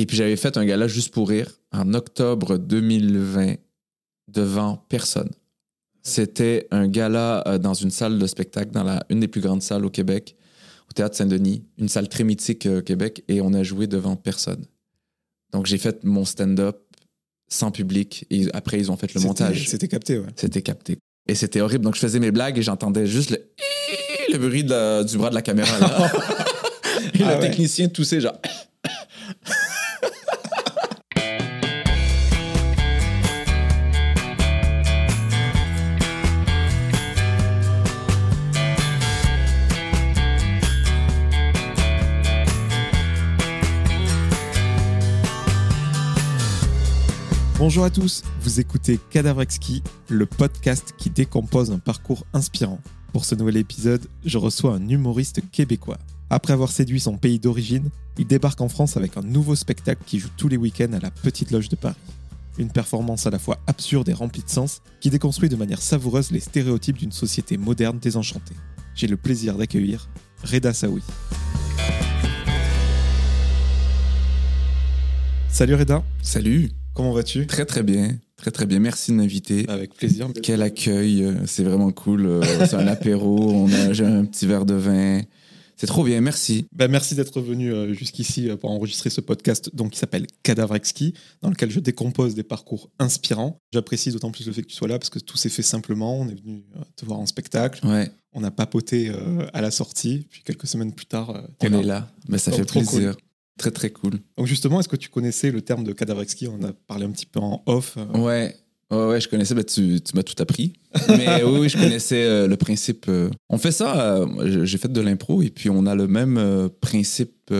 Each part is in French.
Et puis j'avais fait un gala juste pour rire en octobre 2020 devant personne. C'était un gala euh, dans une salle de spectacle, dans la, une des plus grandes salles au Québec, au Théâtre Saint-Denis, une salle très mythique euh, au Québec, et on a joué devant personne. Donc j'ai fait mon stand-up sans public, et après ils ont fait le montage. C'était capté, ouais. C'était capté. Et c'était horrible. Donc je faisais mes blagues et j'entendais juste le, le bruit de la- du bras de la caméra. Là. et Ah le ouais. technicien toussait genre. Bonjour à tous, vous écoutez Cadavre le podcast qui décompose un parcours inspirant. Pour ce nouvel épisode, je reçois un humoriste québécois. Après avoir séduit son pays d'origine, il débarque en France avec un nouveau spectacle qui joue tous les week-ends à la Petite Loge de Paris. Une performance à la fois absurde et remplie de sens qui déconstruit de manière savoureuse les stéréotypes d'une société moderne désenchantée. J'ai le plaisir d'accueillir Reda Saoui. Salut Reda, Salut. Comment vas-tu? Très très bien. Très très bien. Merci de m'inviter. Avec plaisir. Quel accueil. euh, C'est vraiment cool. euh, C'est un apéro. On a j'ai un petit verre de vin. C'est trop bien. Merci. Ben, merci d'être venu euh, jusqu'ici pour enregistrer ce podcast donc, qui s'appelle Cadavre Exquis, dans lequel je décompose des parcours inspirants. J'apprécie d'autant plus le fait que tu sois là parce que tout s'est fait simplement. On est venu te voir en spectacle, Ouais. on a papoté à la sortie, puis quelques semaines plus tard, On là. est là. Mais ça fait plaisir. Très très cool. Donc justement, est-ce que tu connaissais le terme de Cadavre Exquis On a parlé un petit peu en off. euh, Ouais. Ouais, ouais, je connaissais, ben, tu, tu m'as tout appris. Mais oui, oui, je connaissais euh, le principe. euh. On fait ça, euh, j'ai fait de l'impro et puis on a le même principe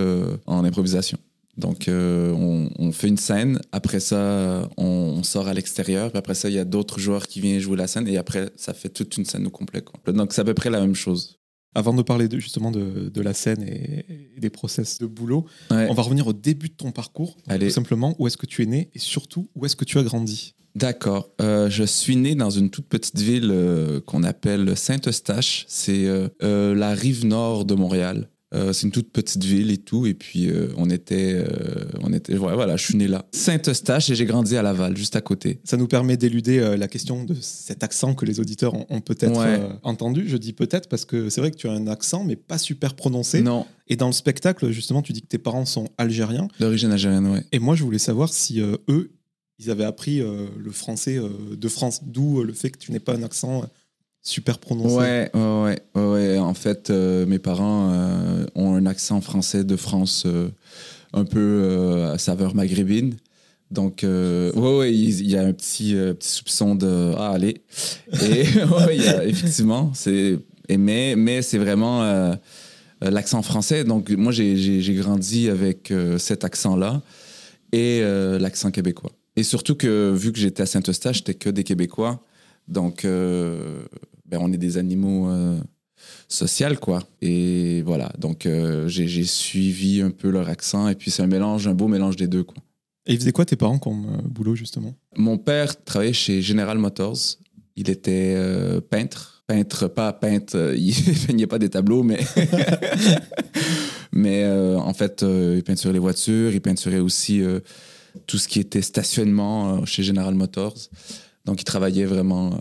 en improvisation. Donc, euh, on, on fait une scène, après ça, on, on sort à l'extérieur, puis après ça, il y a d'autres joueurs qui viennent jouer la scène et après, ça fait toute une scène au complet. quoi. Donc, c'est à peu près la même chose. Avant de parler de, justement de, de la scène et, et des process de boulot, Ouais. on va revenir au début de ton parcours. Allez. Tout simplement, où est-ce que tu es né et surtout, où est-ce que tu as grandi? D'accord. Euh, je suis né dans une toute petite ville euh, qu'on appelle Saint-Eustache. C'est euh, la rive nord de Montréal. Euh, c'est une toute petite ville et tout. Et puis, euh, on était. euh, on était ouais, voilà, je suis né là. Saint-Eustache et j'ai grandi à Laval, juste à côté. Ça nous permet d'éluder la question de cet accent que les auditeurs ont, ont peut-être Ouais. entendu. Je dis peut-être parce que c'est vrai que tu as un accent, mais pas super prononcé. Non, Et dans le spectacle, justement, tu dis que tes parents sont algériens. d'origine algérienne, ouais. Et moi, je voulais savoir si eux, ils avaient appris le français de France, d'où le fait que tu n'aies pas un accent super prononcé. Ouais, ouais, ouais. En fait, euh, mes parents euh, ont un accent français de France euh, un peu à saveur maghrébine. Donc, ouais, ouais, il y a un petit, petit soupçon de ah, allez. Et y a, effectivement, c'est. Mais, mais c'est vraiment l'accent français. Donc, moi, j'ai- grandi avec cet accent-là et l'accent québécois. Et surtout que, vu que j'étais à Saint-Eustache, j'étais que des Québécois. Donc, euh, ben, on est des animaux euh, sociaux, quoi. Et voilà. Donc, euh, j'ai suivi un peu leur accent. Et puis, c'est un mélange, un beau mélange des deux, quoi. Et ils faisaient quoi tes parents comme euh, boulot, justement? Mon père travaillait chez General Motors. Il était peintre. Peintre, pas peintre, il peignait pas des tableaux, mais. mais en fait, il peinturait les voitures, il peinturait aussi tout ce qui était stationnement chez General Motors. Donc, il travaillait vraiment euh,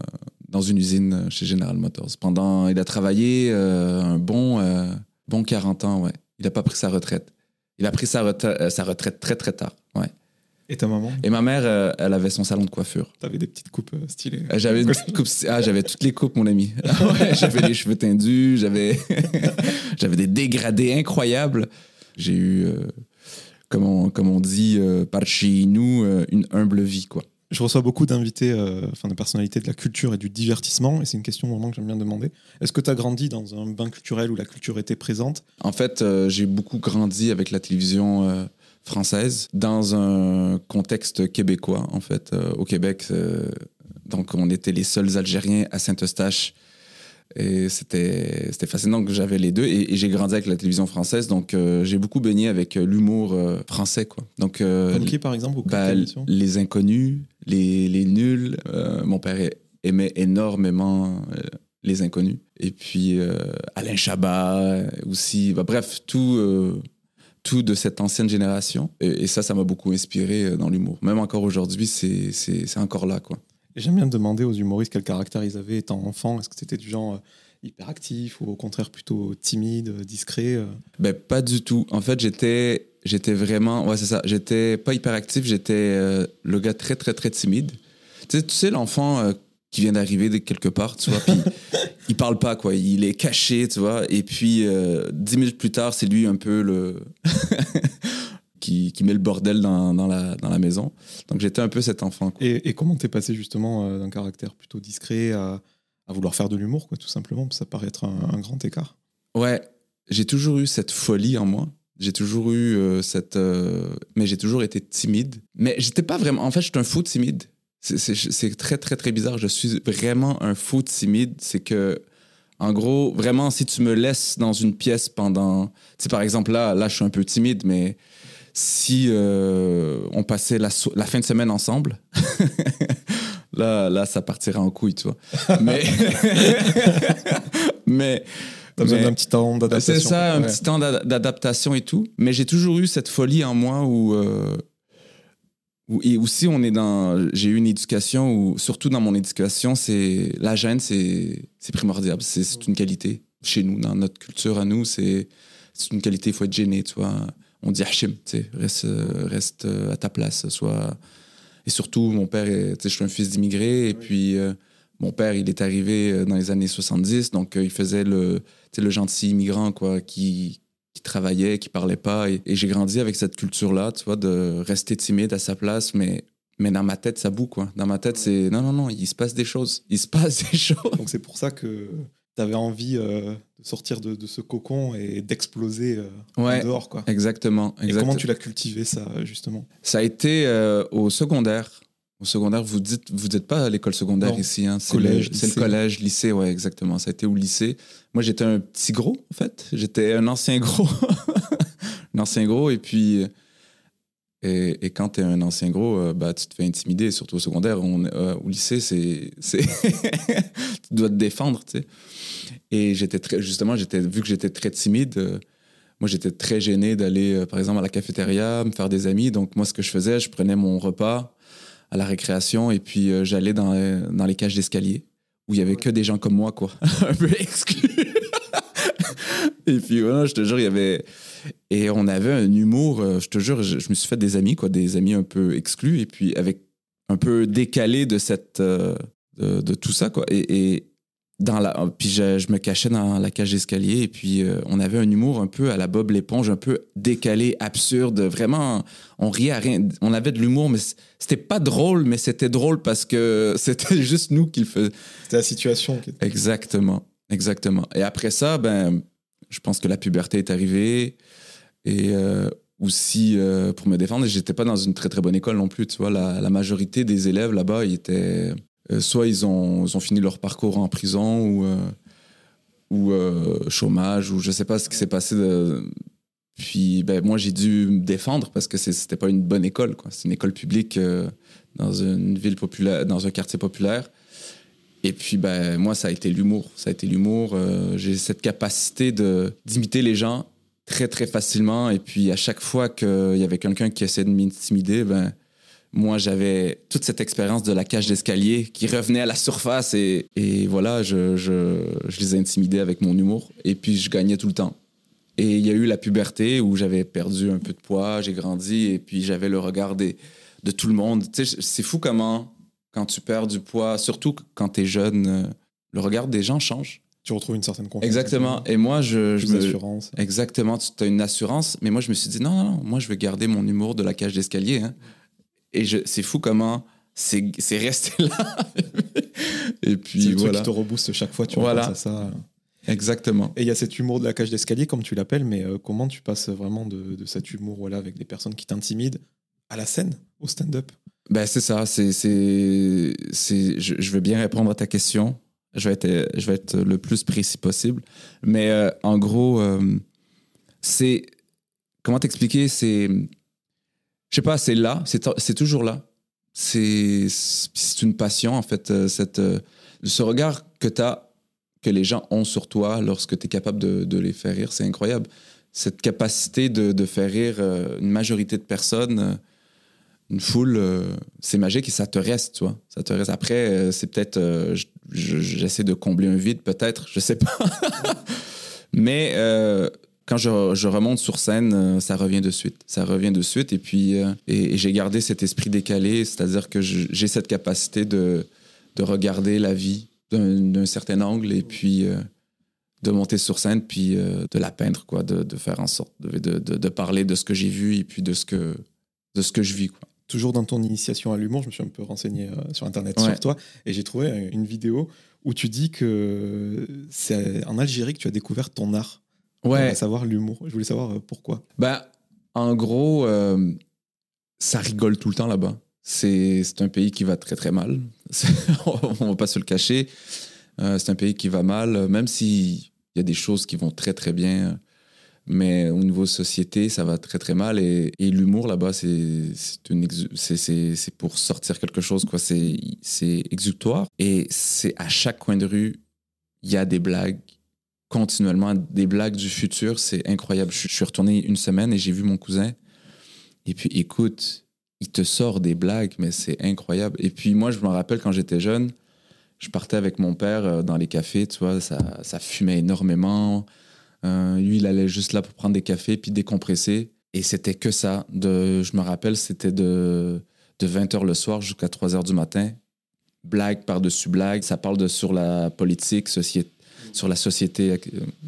dans une usine euh, chez General Motors. Pendant, il a travaillé euh, un bon, euh, bon 40 ans, ouais. Il n'a pas pris sa retraite. Il a pris sa, retra- sa retraite très, très tard, ouais. Et ta maman? Et ma mère, euh, elle avait son salon de coiffure. T'avais des petites coupes stylées. J'avais une coupe. Ah, j'avais toutes les coupes, mon ami. Ouais, j'avais les cheveux tendus, j'avais, j'avais des dégradés incroyables. J'ai eu, comme, on, comme on dit par chez nous, une humble vie, quoi. Je reçois beaucoup d'invités, euh, enfin de personnalités de la culture et du divertissement, et c'est une question vraiment que j'aime bien demander. Est-ce que tu as grandi dans un bain culturel où la culture était présente? En fait, euh, j'ai beaucoup grandi avec la télévision euh, française dans un contexte québécois, en fait. Au Québec, donc on était les seuls Algériens à Saint-Eustache. Et c'était fascinant que j'avais les deux. Et, et j'ai grandi avec la télévision française, donc euh, j'ai beaucoup baigné avec euh, l'humour euh, français, quoi. Donc, euh, Comme qui, par exemple bah, les inconnus, les, les nuls. Mon père aimait énormément les inconnus. Et puis Alain Chabat aussi. Bah, bref, tout. tout de cette ancienne génération. Et, et ça, ça m'a beaucoup inspiré dans l'humour. Même encore aujourd'hui, c'est encore là, quoi. J'aime bien demander aux humoristes quel caractère ils avaient étant enfant. Est-ce que c'était du genre euh, hyperactif ou au contraire plutôt timide, discret euh? Ben, pas du tout. En fait, j'étais, j'étais vraiment, ouais, c'est ça. J'étais pas hyperactif, j'étais euh, le gars très, très, très timide. Tu sais, tu sais l'enfant euh, qui vient d'arriver de quelque part, tu vois, puis il parle pas, quoi. Il est caché, tu vois. Et puis, euh, dix minutes plus tard, c'est lui un peu le. qui, qui met le bordel dans, dans, la, dans la maison. Donc, j'étais un peu cet enfant, quoi. et, et comment t'es passé justement euh, d'un caractère plutôt discret à, à vouloir faire de l'humour, quoi, tout simplement? Ça paraît être un, un grand écart. Ouais, j'ai toujours eu cette folie en moi. J'ai toujours eu euh, cette. euh, Mais j'ai toujours été timide. Mais j'étais pas vraiment. En fait, je suis un fou timide. C'est très, très, très bizarre. Je suis vraiment un fou timide. C'est que, en gros, vraiment, si tu me laisses dans une pièce pendant. Tu sais, par exemple, là, là, je suis un peu timide, mais si euh, on passait la, so- la fin de semaine ensemble, là, là, ça partirait en couille, tu vois. Mais. mais. T'as besoin d'un petit temps d'adaptation. c'est ça, un petit temps d'ad- d'adaptation et tout. Mais j'ai toujours eu cette folie en moi où, euh, où- et aussi on est dans, j'ai eu une éducation où, surtout dans mon éducation, c'est la gêne, c'est primordial. C'est une qualité chez nous, dans notre culture à nous, c'est une qualité. Il faut être gêné, tu vois. On dit hachim, tu reste, euh, reste à ta place, soit. Et surtout, mon père, est- tu je suis un fils d'immigré, et puis euh, mon père, il est arrivé euh, dans les années 70, donc euh, il faisait le, tu le gentil immigrant, quoi, qui, qui travaillait, qui parlait pas. Et, et j'ai grandi avec cette culture-là, tu vois, de rester timide à sa place, mais, mais dans ma tête, ça boue, quoi. Dans ma tête, c'est non, non, non, il se passe des choses. Il se passe des choses. Donc c'est pour ça que t'avais envie euh, de sortir de, de ce cocon et d'exploser euh, Ouais. dehors, quoi. Exactement. Et exactement. comment tu l'as cultivé, ça, justement? Ça a été euh, au secondaire. Au secondaire, vous dites, vous dites pas à l'école secondaire Non. ici, hein. C'est Collège, le, c'est le collège, lycée, ouais, exactement. Ça a été au lycée. Moi, j'étais un petit gros, en fait. J'étais un ancien gros. un ancien gros, et puis. Et, et quand t'es un ancien gros, euh, bah, tu te fais intimider, surtout au secondaire. On, euh, au lycée, c'est. tu dois te défendre, tu sais. Et j'étais très. Justement, j'étais, vu que j'étais très timide, euh, moi, j'étais très gêné d'aller, par exemple, à la cafétéria, me faire des amis. Donc, moi, ce que je faisais, je prenais mon repas à la récréation et puis j'allais dans, dans les cages d'escalier où il y avait que des gens comme moi, quoi. Un peu exclus. et puis, voilà, je te jure, il y avait. Et on avait un humour, euh, je te jure, je, je me suis fait des amis, quoi, des amis un peu exclus et puis avec un peu décalé de cette. euh, de, de tout ça, quoi. Et. et dans la, puis je, je me cachais dans la cage d'escalier et puis euh, on avait un humour un peu à la Bob l'éponge, un peu décalé, absurde, vraiment, on riait à rien. On avait de l'humour, mais c'était pas drôle, mais c'était drôle parce que c'était juste nous qui le faisions. C'était la situation. Exactement, exactement. Et après ça, ben, je pense que la puberté est arrivée et euh, aussi euh, pour me défendre, j'étais pas dans une très très bonne école non plus. Tu vois, la, majorité des élèves là-bas, ils étaient euh, soit ils ont, ils ont fini leur parcours en prison ou euh, ou chômage ou je sais pas ce qui s'est passé. Puis ben, moi j'ai dû me défendre parce que c'était pas une bonne école. C'est une école publique dans une ville populaire, dans un quartier populaire. Et puis, ben, moi, ça a été l'humour. Ça a été l'humour. J'ai cette capacité d'imiter les gens très, très facilement. Et puis, à chaque fois qu'il y avait quelqu'un qui essayait de m'intimider, ben, moi, j'avais toute cette expérience de la cage d'escalier qui revenait à la surface. Et, et voilà, je, je, je les intimidais avec mon humour. Et puis, je gagnais tout le temps. Et il y a eu la puberté où j'avais perdu un peu de poids, j'ai grandi. Et puis, j'avais le regard des, de tout le monde. C'est fou comment quand tu perds du poids, surtout quand tu es jeune, euh, le regard des gens change. Tu retrouves une certaine confiance. Exactement. Et moi, je, je Plus me. d'assurance. Exactement, tu as une assurance. Mais moi, je me suis dit, non, non, non, moi, je veux garder mon humour de la cage d'escalier. hein. Et je- c'est fou comment c'est c'est resté là. Et C'est puis, le truc voilà. qui te rebooste chaque fois, tu Voilà. à ça. Exactement. Et il y a cet humour de la cage d'escalier, comme tu l'appelles, mais euh, comment tu passes vraiment de, de cet humour voilà, avec des personnes qui t'intimident à la scène, au stand-up? Ben, c'est ça. C'est, c'est, c'est, je, je veux bien répondre à ta question. Je vais être, je vais être le plus précis possible. Mais euh, en gros, euh, c'est. Comment t'expliquer? C'est. Je sais pas, c'est là. C'est, toujours là. C'est, une passion, en fait. euh, Cette, ce regard que as, que les gens ont sur toi lorsque tu es capable de, de les faire rire, c'est incroyable. cette capacité de, de faire rire une majorité de personnes, une foule, c'est magique et ça te reste, tu vois. Ça te reste. Après, c'est peut-être, j'essaie de combler un vide, peut-être, je sais pas. Mais euh, quand je, remonte sur scène, euh, ça revient de suite. Ça revient de suite. Et puis, euh, et, j'ai gardé cet esprit décalé, c'est-à-dire que j'ai cette capacité de, de regarder la vie d'un certain angle et puis de monter sur scène, puis de la peindre, quoi, de, de faire en sorte de- de parler de ce que j'ai vu et puis de ce que, de ce que je vis. Quoi. Toujours dans ton initiation à l'humour, je me suis un peu renseigné euh, sur Internet Ouais. sur toi et j'ai trouvé euh, une vidéo où tu dis que c'est en Algérie que tu as découvert ton art, à savoir l'humour. Je voulais savoir euh, pourquoi. Ben, en gros, euh, ça rigole tout le temps là-bas. C'est un pays qui va très très mal. On va pas se le cacher. Euh, c'est un pays qui va mal, même s'il y a des choses qui vont très très bien. Mais au niveau société, ça va très très mal. Et, l'humour là-bas, c'est pour sortir quelque chose. quoi. C'est c'est exutoire. Et c'est à chaque coin de rue, il y a des blagues continuellement des blagues du futur. C'est incroyable. Je, je suis retourné une semaine et j'ai vu mon cousin. Et puis, écoute, il te sort des blagues, mais c'est incroyable. Et puis, moi, je me rappelle quand j'étais jeune, je partais avec mon père euh, dans les cafés, tu vois, ça, ça fumait énormément. Euh, lui, il allait juste là pour prendre des cafés puis décompresser. Et c'était que ça. De, je me rappelle, c'était de, de 20h le soir jusqu'à 3h du matin. Blague par-dessus blague. Ça parle de, sur la politique, société, sur la société, euh,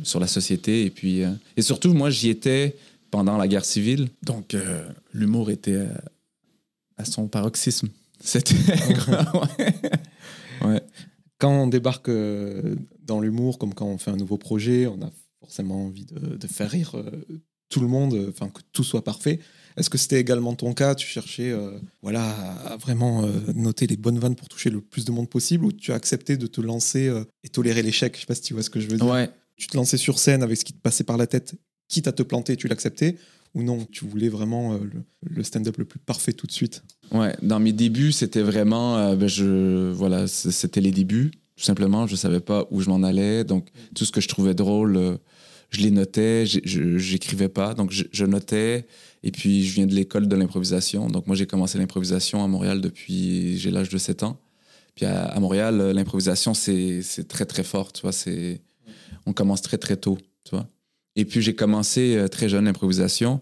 sur la société. Et puis, euh, et surtout, moi, j'y étais pendant la guerre civile. Donc, euh, l'humour était euh, à son paroxysme. C'était. ouais. Quand on débarque dans l'humour, comme quand on fait un nouveau projet, on a forcément envie de, de faire rire euh, tout le monde, euh, enfin que tout soit parfait. Est-ce que c'était également ton cas Tu cherchais euh, voilà, à vraiment euh, noter les bonnes vannes pour toucher le plus de monde possible ou tu as accepté de te lancer euh, et tolérer l'échec? Je sais pas si tu vois ce que je veux dire. Ouais. Tu te lançais sur scène avec ce qui te passait par la tête, quitte à te planter, tu l'acceptais ou non Tu voulais vraiment le, le stand-up le plus parfait tout de suite? Ouais, dans mes débuts, c'était vraiment, ben, je, voilà, c'était les débuts, tout simplement. Je savais pas où je m'en allais, donc tout ce que je trouvais drôle, je les notais. J'écrivais pas, donc je, notais. Et puis, je viens de l'école de l'improvisation, donc moi j'ai commencé l'improvisation à Montréal depuis j'ai l'âge de 7 ans. Puis à, Montréal, euh, l'improvisation c'est très très fort, tu vois. On commence très très tôt, tu vois. Et puis j'ai commencé euh, très jeune l'improvisation.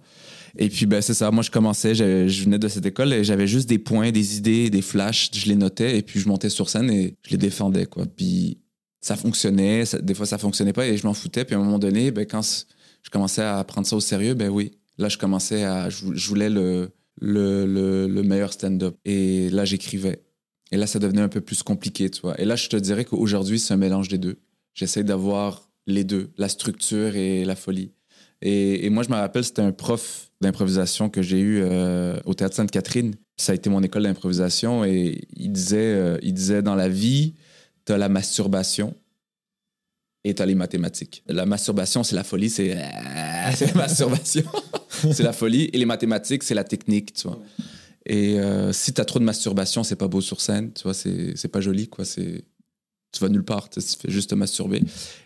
Et puis, ben, c'est ça. Moi, je commençais, je, je venais de cette école et j'avais juste des points, des idées, des flashs. Je les notais et puis je montais sur scène et je les défendais, quoi. Puis ça fonctionnait. des fois, ça fonctionnait pas et je m'en foutais. Puis à un moment donné, ben, quand je commençais à prendre ça au sérieux, ben oui. Là, je commençais à. Je voulais le, le, le, le meilleur stand-up. Et là, j'écrivais. Et là, ça devenait un peu plus compliqué, tu vois. Et là, je te dirais qu'aujourd'hui, c'est un mélange des deux. J'essaie d'avoir les deux, la structure et la folie. Et, et moi, je me rappelle, c'était un prof d'improvisation que j'ai eu euh, au Théâtre Sainte-Catherine. Ça a été mon école d'improvisation et il disait, euh, il disait dans la vie, tu as la masturbation et tu as les mathématiques. La masturbation, c'est la folie, c'est c'est la masturbation. c'est la folie. Et les mathématiques, c'est la technique, tu vois. Et euh, si tu as trop de masturbation, c'est pas beau sur scène, tu vois, c'est c'est pas joli, quoi. C'est tu vas nulle part, tu fais juste te masturber.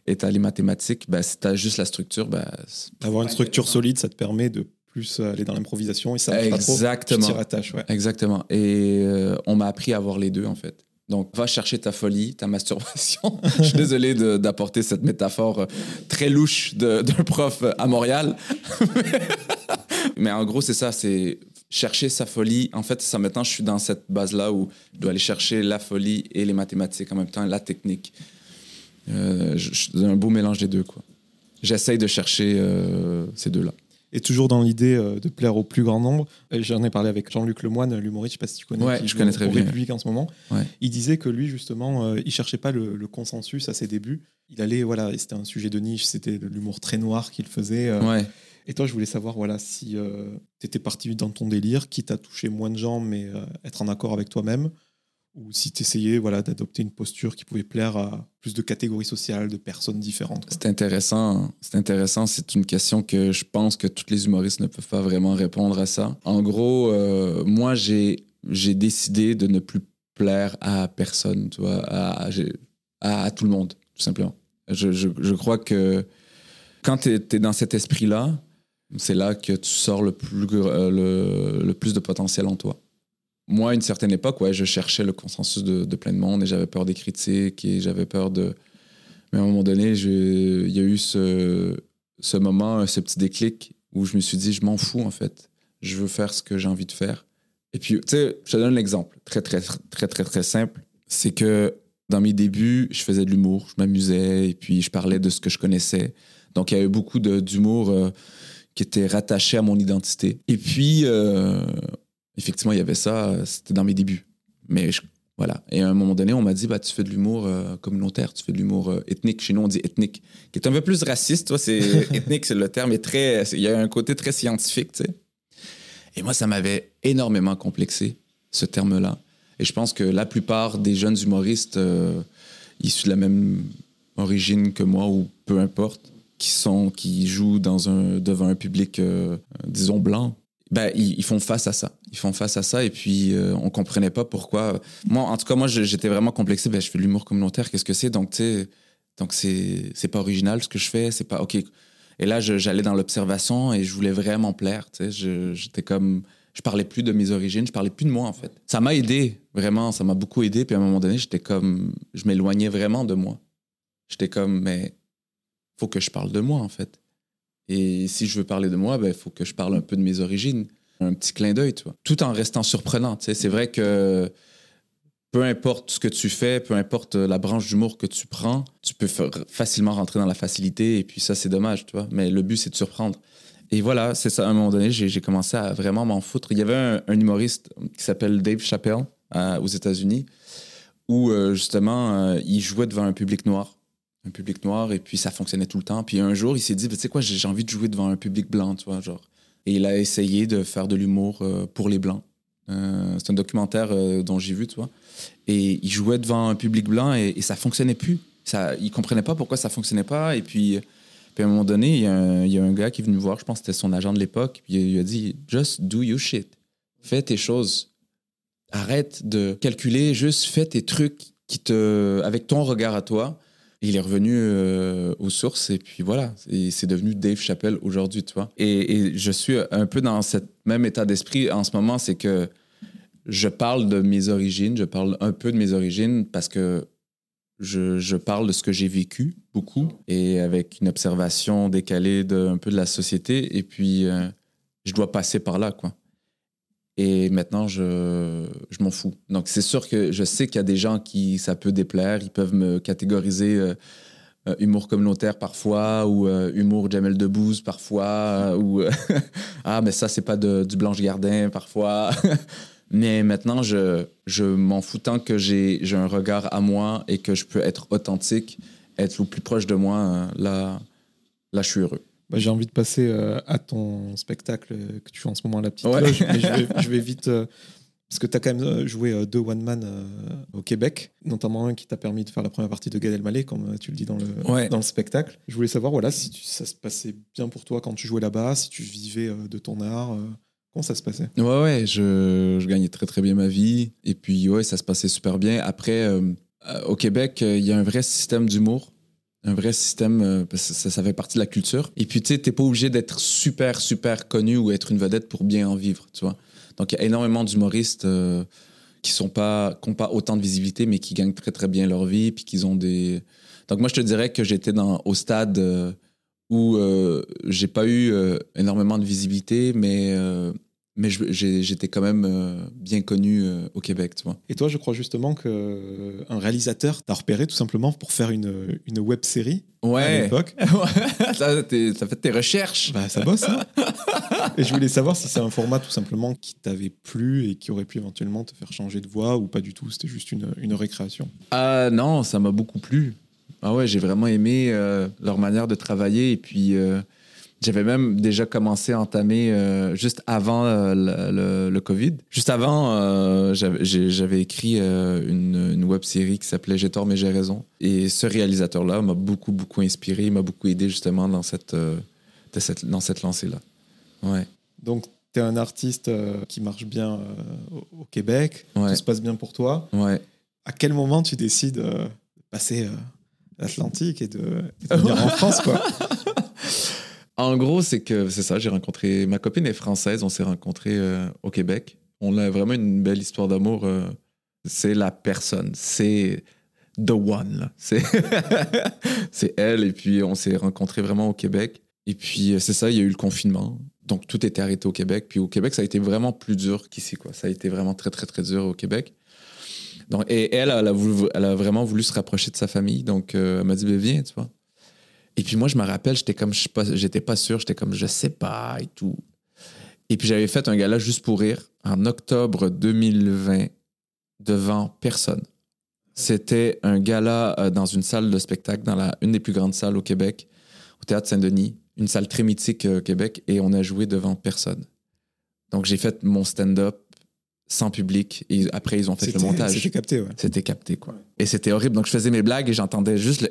Et tu as les mathématiques, ben, si tu as juste la structure, ben, c'est- Avoir une structure solide, ça te permet de plus aller dans l'improvisation et ça pas trop. Exactement. Tu rattaches, ouais. Exactement. Et euh, on m'a appris à avoir les deux, en fait. Donc, va chercher ta folie, ta masturbation. Je suis désolé d'apporter cette métaphore euh, très louche d'un prof à Montréal. Mais en gros, c'est ça, c'est chercher sa folie. En fait, ça maintenant, je suis dans cette base-là où je dois aller chercher la folie et les mathématiques en même temps, la technique. Euh, un beau mélange des deux, quoi. J'essaye de chercher euh, ces deux-là. Et toujours dans l'idée euh, de plaire au plus grand nombre. Et J'en ai parlé avec Jean-Luc Lemoine, l'humoriste, je sais pas si tu connais. Ouais, qui je connais très bien. République en ce moment. Ouais. Il disait que lui, justement, euh, il cherchait pas le, le consensus à ses débuts. Il allait, voilà, c'était un sujet de niche, c'était de l'humour très noir qu'il faisait. euh. Ouais. Et toi, je voulais savoir, voilà, si tu étais parti dans ton délire, qui t'a touché moins de gens, mais euh, être en accord avec toi-même, ou si tu essayais voilà, d'adopter une posture qui pouvait plaire à plus de catégories sociales, de personnes différentes. C'est intéressant. C'est intéressant. C'est une question que je pense que tous les humoristes ne peuvent pas vraiment répondre à ça. En gros, euh, moi, j'ai j'ai décidé de ne plus plaire à personne, tu vois, à, à, tout le monde, tout simplement. Je, je, crois que Quand tu es, dans cet esprit-là, c'est là que tu sors le plus, euh, le, plus de potentiel en toi. Moi, à une certaine époque, ouais, je cherchais le consensus de, de plein de monde et j'avais peur des critiques et j'avais peur de. Mais à un moment donné, il y a eu ce, moment, ce petit déclic où je me suis dit, je m'en fous en fait. Je veux faire ce que j'ai envie de faire. Et puis, tu sais, je te donne un exemple très, très, très, très, très simple. C'est que dans mes débuts, je faisais de l'humour, je m'amusais et puis je parlais de ce que je connaissais. Donc, il y avait beaucoup d'humour euh, qui était rattaché à mon identité. Et puis, euh, effectivement, il y avait ça, c'était dans mes débuts. Mais voilà. Et à un moment donné, on m'a dit, bah, tu fais de l'humour euh, communautaire, tu fais de l'humour ethnique. Chez nous, on dit ethnique, qui est un peu plus raciste. Toi, c'est ethnique, c'est le terme, est très, il y a un côté très scientifique, tu sais. Et moi, ça m'avait énormément complexé, ce terme-là. Et je pense que la plupart des jeunes humoristes euh, issus de la même origine que moi, ou peu importe, qui, sont, qui jouent dans un, devant un public, euh, disons, blanc, ben, ils, font face à ça. Ils font face à ça et puis euh, on comprenait pas pourquoi. Moi, en tout cas, moi, j'étais vraiment complexé. Ben, je fais de l'humour communautaire, qu'est-ce que c'est? Donc, tu sais, donc c'est pas original ce que je fais. C'est pas, OK, et là, j'allais dans l'observation et je voulais vraiment plaire. J'étais comme. Je parlais plus de mes origines, je parlais plus de moi, en fait. Ça m'a aidé, vraiment, ça m'a beaucoup aidé. Puis à un moment donné, j'étais comme. Je m'éloignais vraiment de moi. J'étais comme, mais faut que je parle de moi, en fait. Et si je veux parler de moi, il ben, faut que je parle un peu de mes origines. Un petit clin d'œil. Tout en restant surprenant. C'est vrai que peu importe ce que tu fais, peu importe la branche d'humour que tu prends, tu peux facilement rentrer dans la facilité et puis ça, c'est dommage, tu vois. Mais le but, c'est de surprendre. Et voilà, c'est ça. À un moment donné, j'ai commencé à vraiment m'en foutre. Il y avait un, humoriste qui s'appelle Dave Chappelle aux États-Unis où euh, justement, euh, il jouait devant un public noir. Un public noir et puis ça fonctionnait tout le temps. Puis un jour, il s'est dit, tu sais quoi, j'ai envie de jouer devant un public blanc, tu vois, genre. Et il a essayé de faire de l'humour euh, pour les blancs. c'est un documentaire dont j'ai vu, tu vois. Et il jouait devant un public blanc et, ça fonctionnait plus. Ça, il comprenait pas pourquoi ça fonctionnait pas. Et puis, puis à un moment donné, il y, a un, il y, a un, gars qui est venu me voir, je pense que c'était son agent de l'époque, puis il, a dit Just do your shit. Fais tes choses. Arrête de calculer, juste fais tes trucs qui te, avec ton regard à toi. Il est revenu euh, aux sources et puis voilà, c'est devenu Dave Chappelle aujourd'hui, tu vois. Et, je suis un peu dans ce même état d'esprit en ce moment, c'est que je parle de mes origines, je parle un peu de mes origines parce que je, parle de ce que j'ai vécu beaucoup et avec une observation décalée de, peu de la société. Et puis, euh, je dois passer par là, quoi. Et maintenant, je, je m'en fous. Donc, c'est sûr que je sais qu'il y a des gens qui ça peut déplaire. Ils peuvent me catégoriser euh, euh, humour communautaire parfois ou humour Jamel Debbouze parfois. ou Ah, mais ça, c'est pas du Blanche Gardin parfois. Mais maintenant, je, je m'en fous tant que j'ai un regard à moi et que je peux être authentique, être le plus proche de moi. Euh, là, là je suis heureux. Bah, j'ai envie de passer euh, à ton spectacle que tu fais en ce moment à la petite loge, mais je vais, vite. Euh, parce que tu as quand même joué deux One Man au Québec, notamment un qui t'a permis de faire la première partie de Gad Elmaleh, comme tu le dis dans le, dans le spectacle. Je voulais savoir voilà, si ça se passait bien pour toi quand tu jouais là-bas, si tu vivais de ton art. Comment ça se passait? Ouais, ouais, je, je, gagnais très, très bien ma vie. Et puis, ouais, ça se passait super bien. Après, euh, euh, au Québec, euh, il y a un vrai système d'humour. Un vrai système, que ça, fait partie de la culture. Et puis, tu sais, t'es pas obligé d'être super, super connu ou être une vedette pour bien en vivre, tu vois. Donc, il y a énormément d'humoristes qui sont pas, qui n'ont pas autant de visibilité, mais qui gagnent très, très bien leur vie. Puis qu'ils ont des. Donc, moi, je te dirais que j'étais dans, au stade où euh, j'ai pas eu euh, énormément de visibilité, mais, euh, mais j'étais quand même euh, bien connu au Québec, tu vois. Et toi, je crois justement qu'un réalisateur t'a repéré tout simplement pour faire une, une web série ouais. à l'époque. ça, ça fait tes recherches. Bah, ça bosse. Hein et je voulais savoir si c'est un format tout simplement qui t'avait plu et qui aurait pu éventuellement te faire changer de voix ou pas du tout. C'était juste une, une récréation. Ah non, ça m'a beaucoup plu. Ah ouais, j'ai vraiment aimé euh, leur manière de travailler. Et puis, euh, j'avais même déjà commencé à entamer euh, juste avant le, le, COVID. Juste avant, j'avais écrit une, une, web série qui s'appelait J'ai tort mais j'ai raison. Et ce réalisateur-là m'a beaucoup, beaucoup inspiré, m'a beaucoup aidé justement dans cette, cette dans cette lancée-là. Ouais. Donc, tu es un artiste qui marche bien au, Québec, ouais. tout se passe bien pour toi. Ouais. À quel moment tu décides de passer l'Atlantique et de, venir en France, quoi? En gros, c'est que c'est ça, j'ai rencontré. Ma copine est française, on s'est rencontrés euh, au Québec. On a vraiment une belle histoire d'amour. euh, c'est la personne, c'est the one. C'est elle, et puis on s'est rencontrés vraiment au Québec. Et puis euh, c'est ça, il y a eu le confinement. Donc tout était arrêté au Québec. Puis au Québec, ça a été vraiment plus dur qu'ici. quoi. Ça a été vraiment très, très, très dur au Québec. Et elle, elle a, vraiment voulu se rapprocher de sa famille. Donc, elle m'a dit, Ben, viens, tu vois. Et puis moi, je me rappelle, j'étais comme, je sais pas- j'étais pas sûr, j'étais comme, je sais pas et tout. Et puis j'avais fait un gala juste pour rire en octobre 2020 devant personne. C'était un gala euh, dans une salle de spectacle, dans la, une des plus grandes salles au Québec, au Théâtre Saint-Denis, une salle très mythique euh, au Québec, et on a joué devant personne. Donc j'ai fait mon stand-up sans public, et après ils ont fait le montage. C'était capté, ouais. C'était capté, quoi. Et c'était horrible. Donc, je faisais mes blagues et j'entendais juste le,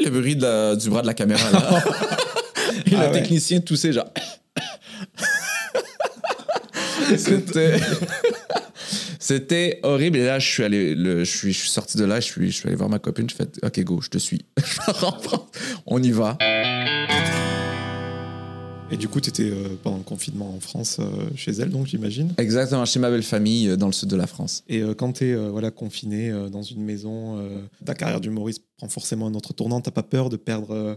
le bruit de la- du bras de la caméra. Là. et Ah le ouais. technicien toussait, genre. c'était. C'était horrible. Et là, je suis allé, le- je suis, je suis sorti de là, je suis, je suis allé voir ma copine. Je fais, OK, go, je te suis. On y va. Et du coup, tu étais pendant le confinement en France euh, chez elle, donc j'imagine. Exactement, chez ma belle famille euh, dans le sud de la France. Et euh, quand tu es voilà, confiné euh, dans une maison, euh, ta carrière d'humoriste prend forcément un autre tournant. T'as pas peur de perdre euh,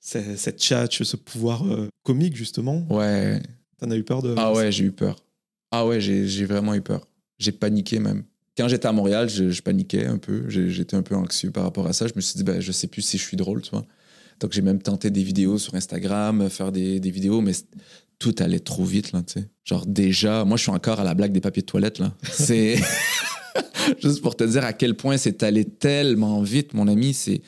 ce- cette tchatche, ce pouvoir euh, comique, justement? Ouais. T'en as eu peur de. Ah ouais, j'ai eu peur. Ah ouais, j'ai vraiment eu peur. J'ai paniqué même. Quand j'étais à Montréal, je, je paniquais un peu. J'étais un peu anxieux par rapport à ça. Je me suis dit, ben, je sais plus si je suis drôle, tu vois. Donc j'ai même tenté des vidéos sur Instagram, faire des, vidéos, mais tout allait trop vite, là, tu sais. Genre déjà, moi je suis encore à la blague des papiers de toilette, là. C'est... Juste pour te dire à quel point c'est allé tellement vite, mon ami. C'est...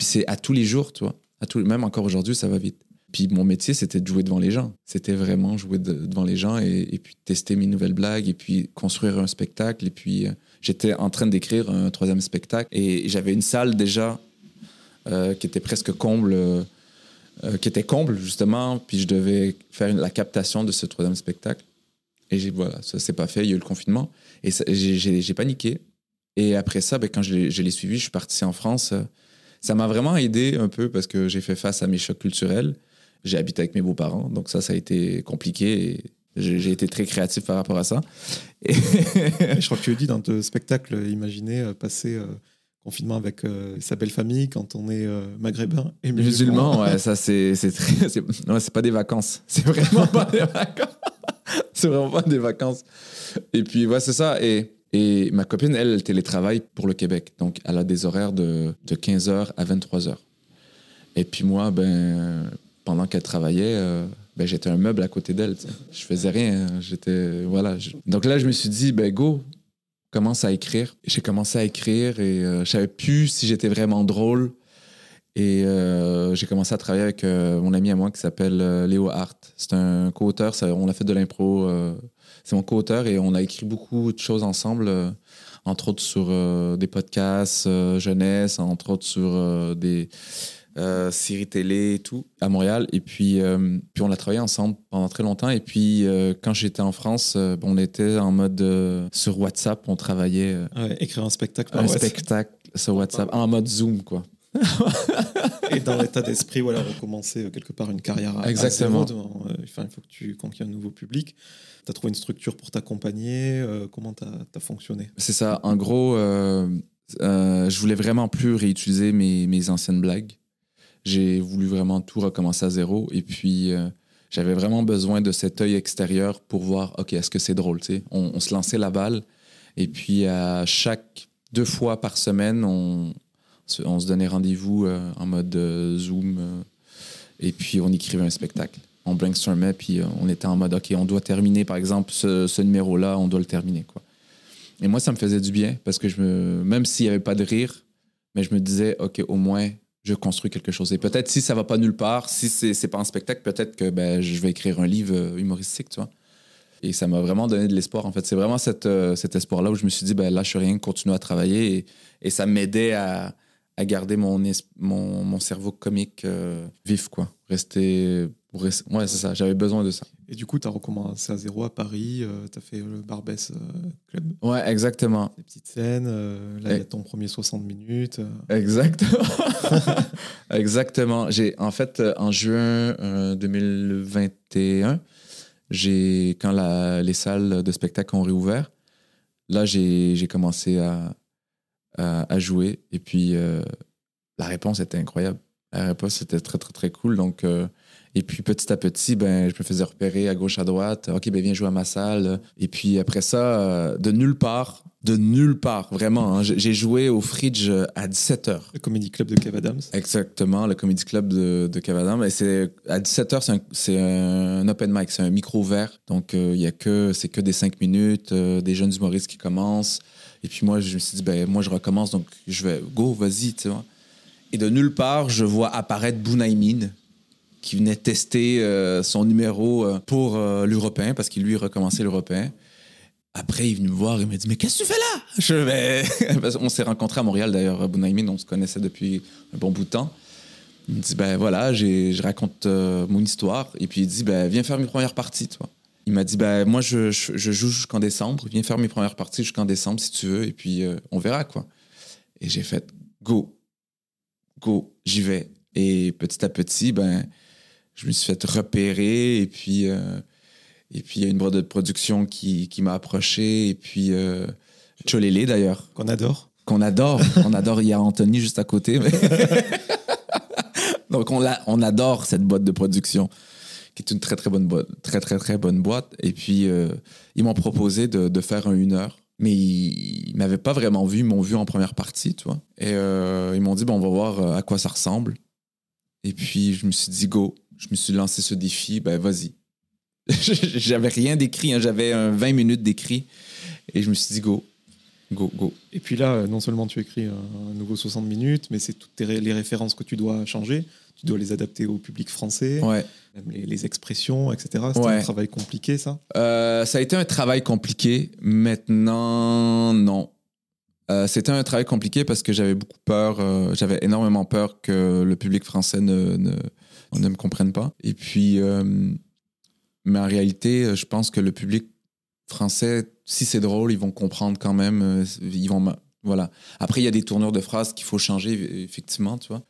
C'est à tous les jours, tu vois. À tous... Même encore aujourd'hui, ça va vite. Puis mon métier, c'était de jouer devant les gens. C'était vraiment jouer de- devant les gens et, et puis tester mes nouvelles blagues et puis construire un spectacle. Et puis euh, j'étais en train d'écrire un troisième spectacle et j'avais une salle déjà euh, qui était presque comble, euh, euh, qui était comble justement. Puis je devais faire la captation de ce troisième spectacle. Et voilà, ça s'est pas fait. Il y a eu le confinement et j'ai, paniqué. Et après ça, ben, quand je l'ai, suivi, je suis parti en France. Ça m'a vraiment aidé un peu parce que j'ai fait face à mes chocs culturels. J'ai habité avec mes beaux-parents, donc ça, ça a été compliqué. J'ai, été très créatif par rapport à ça. Et je crois que tu le dis dans ton spectacle, imaginez passer confinement avec euh, sa belle famille quand on est euh, maghrébin et musulman. Musulman, ouais, ça c'est c'est très ouais, c'est pas des vacances, c'est vraiment pas des vacances. c'est vraiment pas des vacances. Et puis ouais, c'est ça et et ma copine elle, elle télétravaille pour le Québec. Donc elle a des horaires de de 15h à 23h. Et puis moi ben pendant qu'elle travaillait euh, ben, j'étais un meuble à côté d'elle, je faisais rien, j'étais voilà. Donc là je me suis dit ben go, à écrire. J'ai commencé à écrire et euh, je savais plus si j'étais vraiment drôle. Et euh, j'ai commencé à travailler avec euh, mon ami à moi qui s'appelle euh, Léo Hart. C'est un co-auteur, on a fait de l'impro. c'est mon co-auteur et on a écrit beaucoup de choses ensemble, entre autres sur des podcasts jeunesse, entre autres sur des euh, séries télé et tout à Montréal. Et puis, euh, puis on a travaillé ensemble pendant très longtemps. Et puis euh, quand j'étais en France, euh, on était en mode sur WhatsApp, on travaillait Ouais, écrire un spectacle. par un WhatsApp. spectacle sur WhatsApp en mode Zoom, quoi. Et dans l'état d'esprit, voilà, recommencer quelque part une carrière Exactement. enfin, il faut que tu conquiers un nouveau public. Tu as trouvé une structure pour t'accompagner. comment tu as, fonctionné? C'est ça. En gros, euh, euh, je voulais vraiment plus réutiliser mes, mes anciennes blagues. J'ai voulu vraiment tout recommencer à zéro. Et puis, euh, j'avais vraiment besoin de cet œil extérieur pour voir, OK, est-ce que c'est drôle? tu? On, on se lançait la balle. Et puis, à chaque deux fois par semaine, on, on se donnait rendez-vous euh, en mode euh, Zoom. et puis, on écrivait un spectacle. On brainstormait, puis on était en mode, OK, on doit terminer, par exemple, ce, ce numéro-là, on doit le terminer, quoi. Et moi, ça me faisait du bien parce que je me, même s'il n'y avait pas de rire, mais je me disais, OK, au moins, je construis quelque chose. Et peut-être si ça va pas nulle part, si c'est c'est pas un spectacle, peut-être que ben, je vais écrire un livre euh, humoristique, tu vois. Et ça m'a vraiment donné de l'espoir, en fait. C'est vraiment cette, euh, cet espoir-là où je me suis dit, ben, lâche rien, continue à travailler. Et, et ça m'aidait à, à garder mon, mon, mon cerveau comique euh, vif, quoi. Rester. Ouais, c'est ça, j'avais besoin de ça. Et du coup, tu as recommencé à zéro à Paris, tu as fait le Barbès euh, Club, Ouais, exactement. des petites scènes. euh, là, il y a ton premier 60 minutes. euh. Exactement. Exactement. J'ai en fait euh, en juin euh, 2021, j'ai quand la- les salles de spectacle ont réouvert, là j'ai commencé à, à, à jouer et puis euh, la réponse était incroyable. La réponse était très très très cool donc euh, et puis petit à petit ben je me faisais repérer à gauche à droite. OK, ben viens jouer à ma salle et puis après ça euh, de nulle part, de nulle part vraiment, hein, j'ai joué au Fridge à 17h. Le Comedy Club de Kev Adams. Exactement, le Comedy Club de, de Cavadam. Et c'est à 17h, c'est un, un open mic, c'est un micro ouvert. Donc euh, il y a que c'est que des 5 minutes, euh, des jeunes humoristes qui commencent. Et puis moi, je me suis dit ben moi je recommence donc je vais go, vas-y, tu vois. Et de nulle part, je vois apparaître Bounaïmin qui venait tester euh, son numéro euh, pour euh, l'européen parce qu'il lui recommençait l'européen. Après, il est venu me voir et m'a dit Mais qu'est-ce que tu fais là? Qu'on s'est rencontrés à Montréal d'ailleurs, Bounaïmin, on se connaissait depuis un bon bout de temps. Il me dit Ben voilà, je raconte mon histoire. Et puis il dit Ben viens faire mes premières parties, toi. Il m'a dit Ben moi, je, je, je joue jusqu'en décembre. Viens faire mes premières parties jusqu'en décembre si tu veux. Et puis euh, on verra, quoi. Et j'ai fait Go, go, j'y vais. Et petit à petit, ben, je me suis fait repérer. Et puis. euh, et puis, il y a une boîte de production qui, qui m'a approché. Et puis, euh, Cholélé, d'ailleurs, Qu'on adore. qu'on adore. on adore. Il y a Anthony juste à côté. mais- Donc, on, la- on adore cette boîte de production, qui est une très, très bonne boîte. Très, très, très bonne boîte. Et puis, euh, ils m'ont proposé de, faire un une heure. Mais ils ne m'avaient pas vraiment vu. Ils m'ont vu en première partie, tu vois. Et euh, ils m'ont dit, bon, on va voir euh, à quoi ça ressemble. Et puis, je me suis dit, go. Je me suis lancé ce défi. Ben, vas-y. J'avais rien d'écrit. hein. J'avais un 20 minutes d'écrit. Et je me suis dit, go. Go, go. Et puis là, non seulement tu écris un, nouveau 60 minutes, mais c'est toutes tes les références que tu dois changer. Tu dois les adapter au public français, Ouais. même les, les expressions, etc. C'est Ouais. un travail compliqué, ça? Euh, ça a été un travail compliqué. Maintenant, non. Euh, C'était un travail compliqué parce que j'avais beaucoup peur. euh, j'avais énormément peur que le public français ne, ne, ne me comprenne pas. Et puis, mais en réalité, je pense que le public français, si c'est drôle, ils vont comprendre quand même. euh, Ils vont, voilà. Après, il y a des tournures de phrases qu'il faut changer, effectivement, tu vois.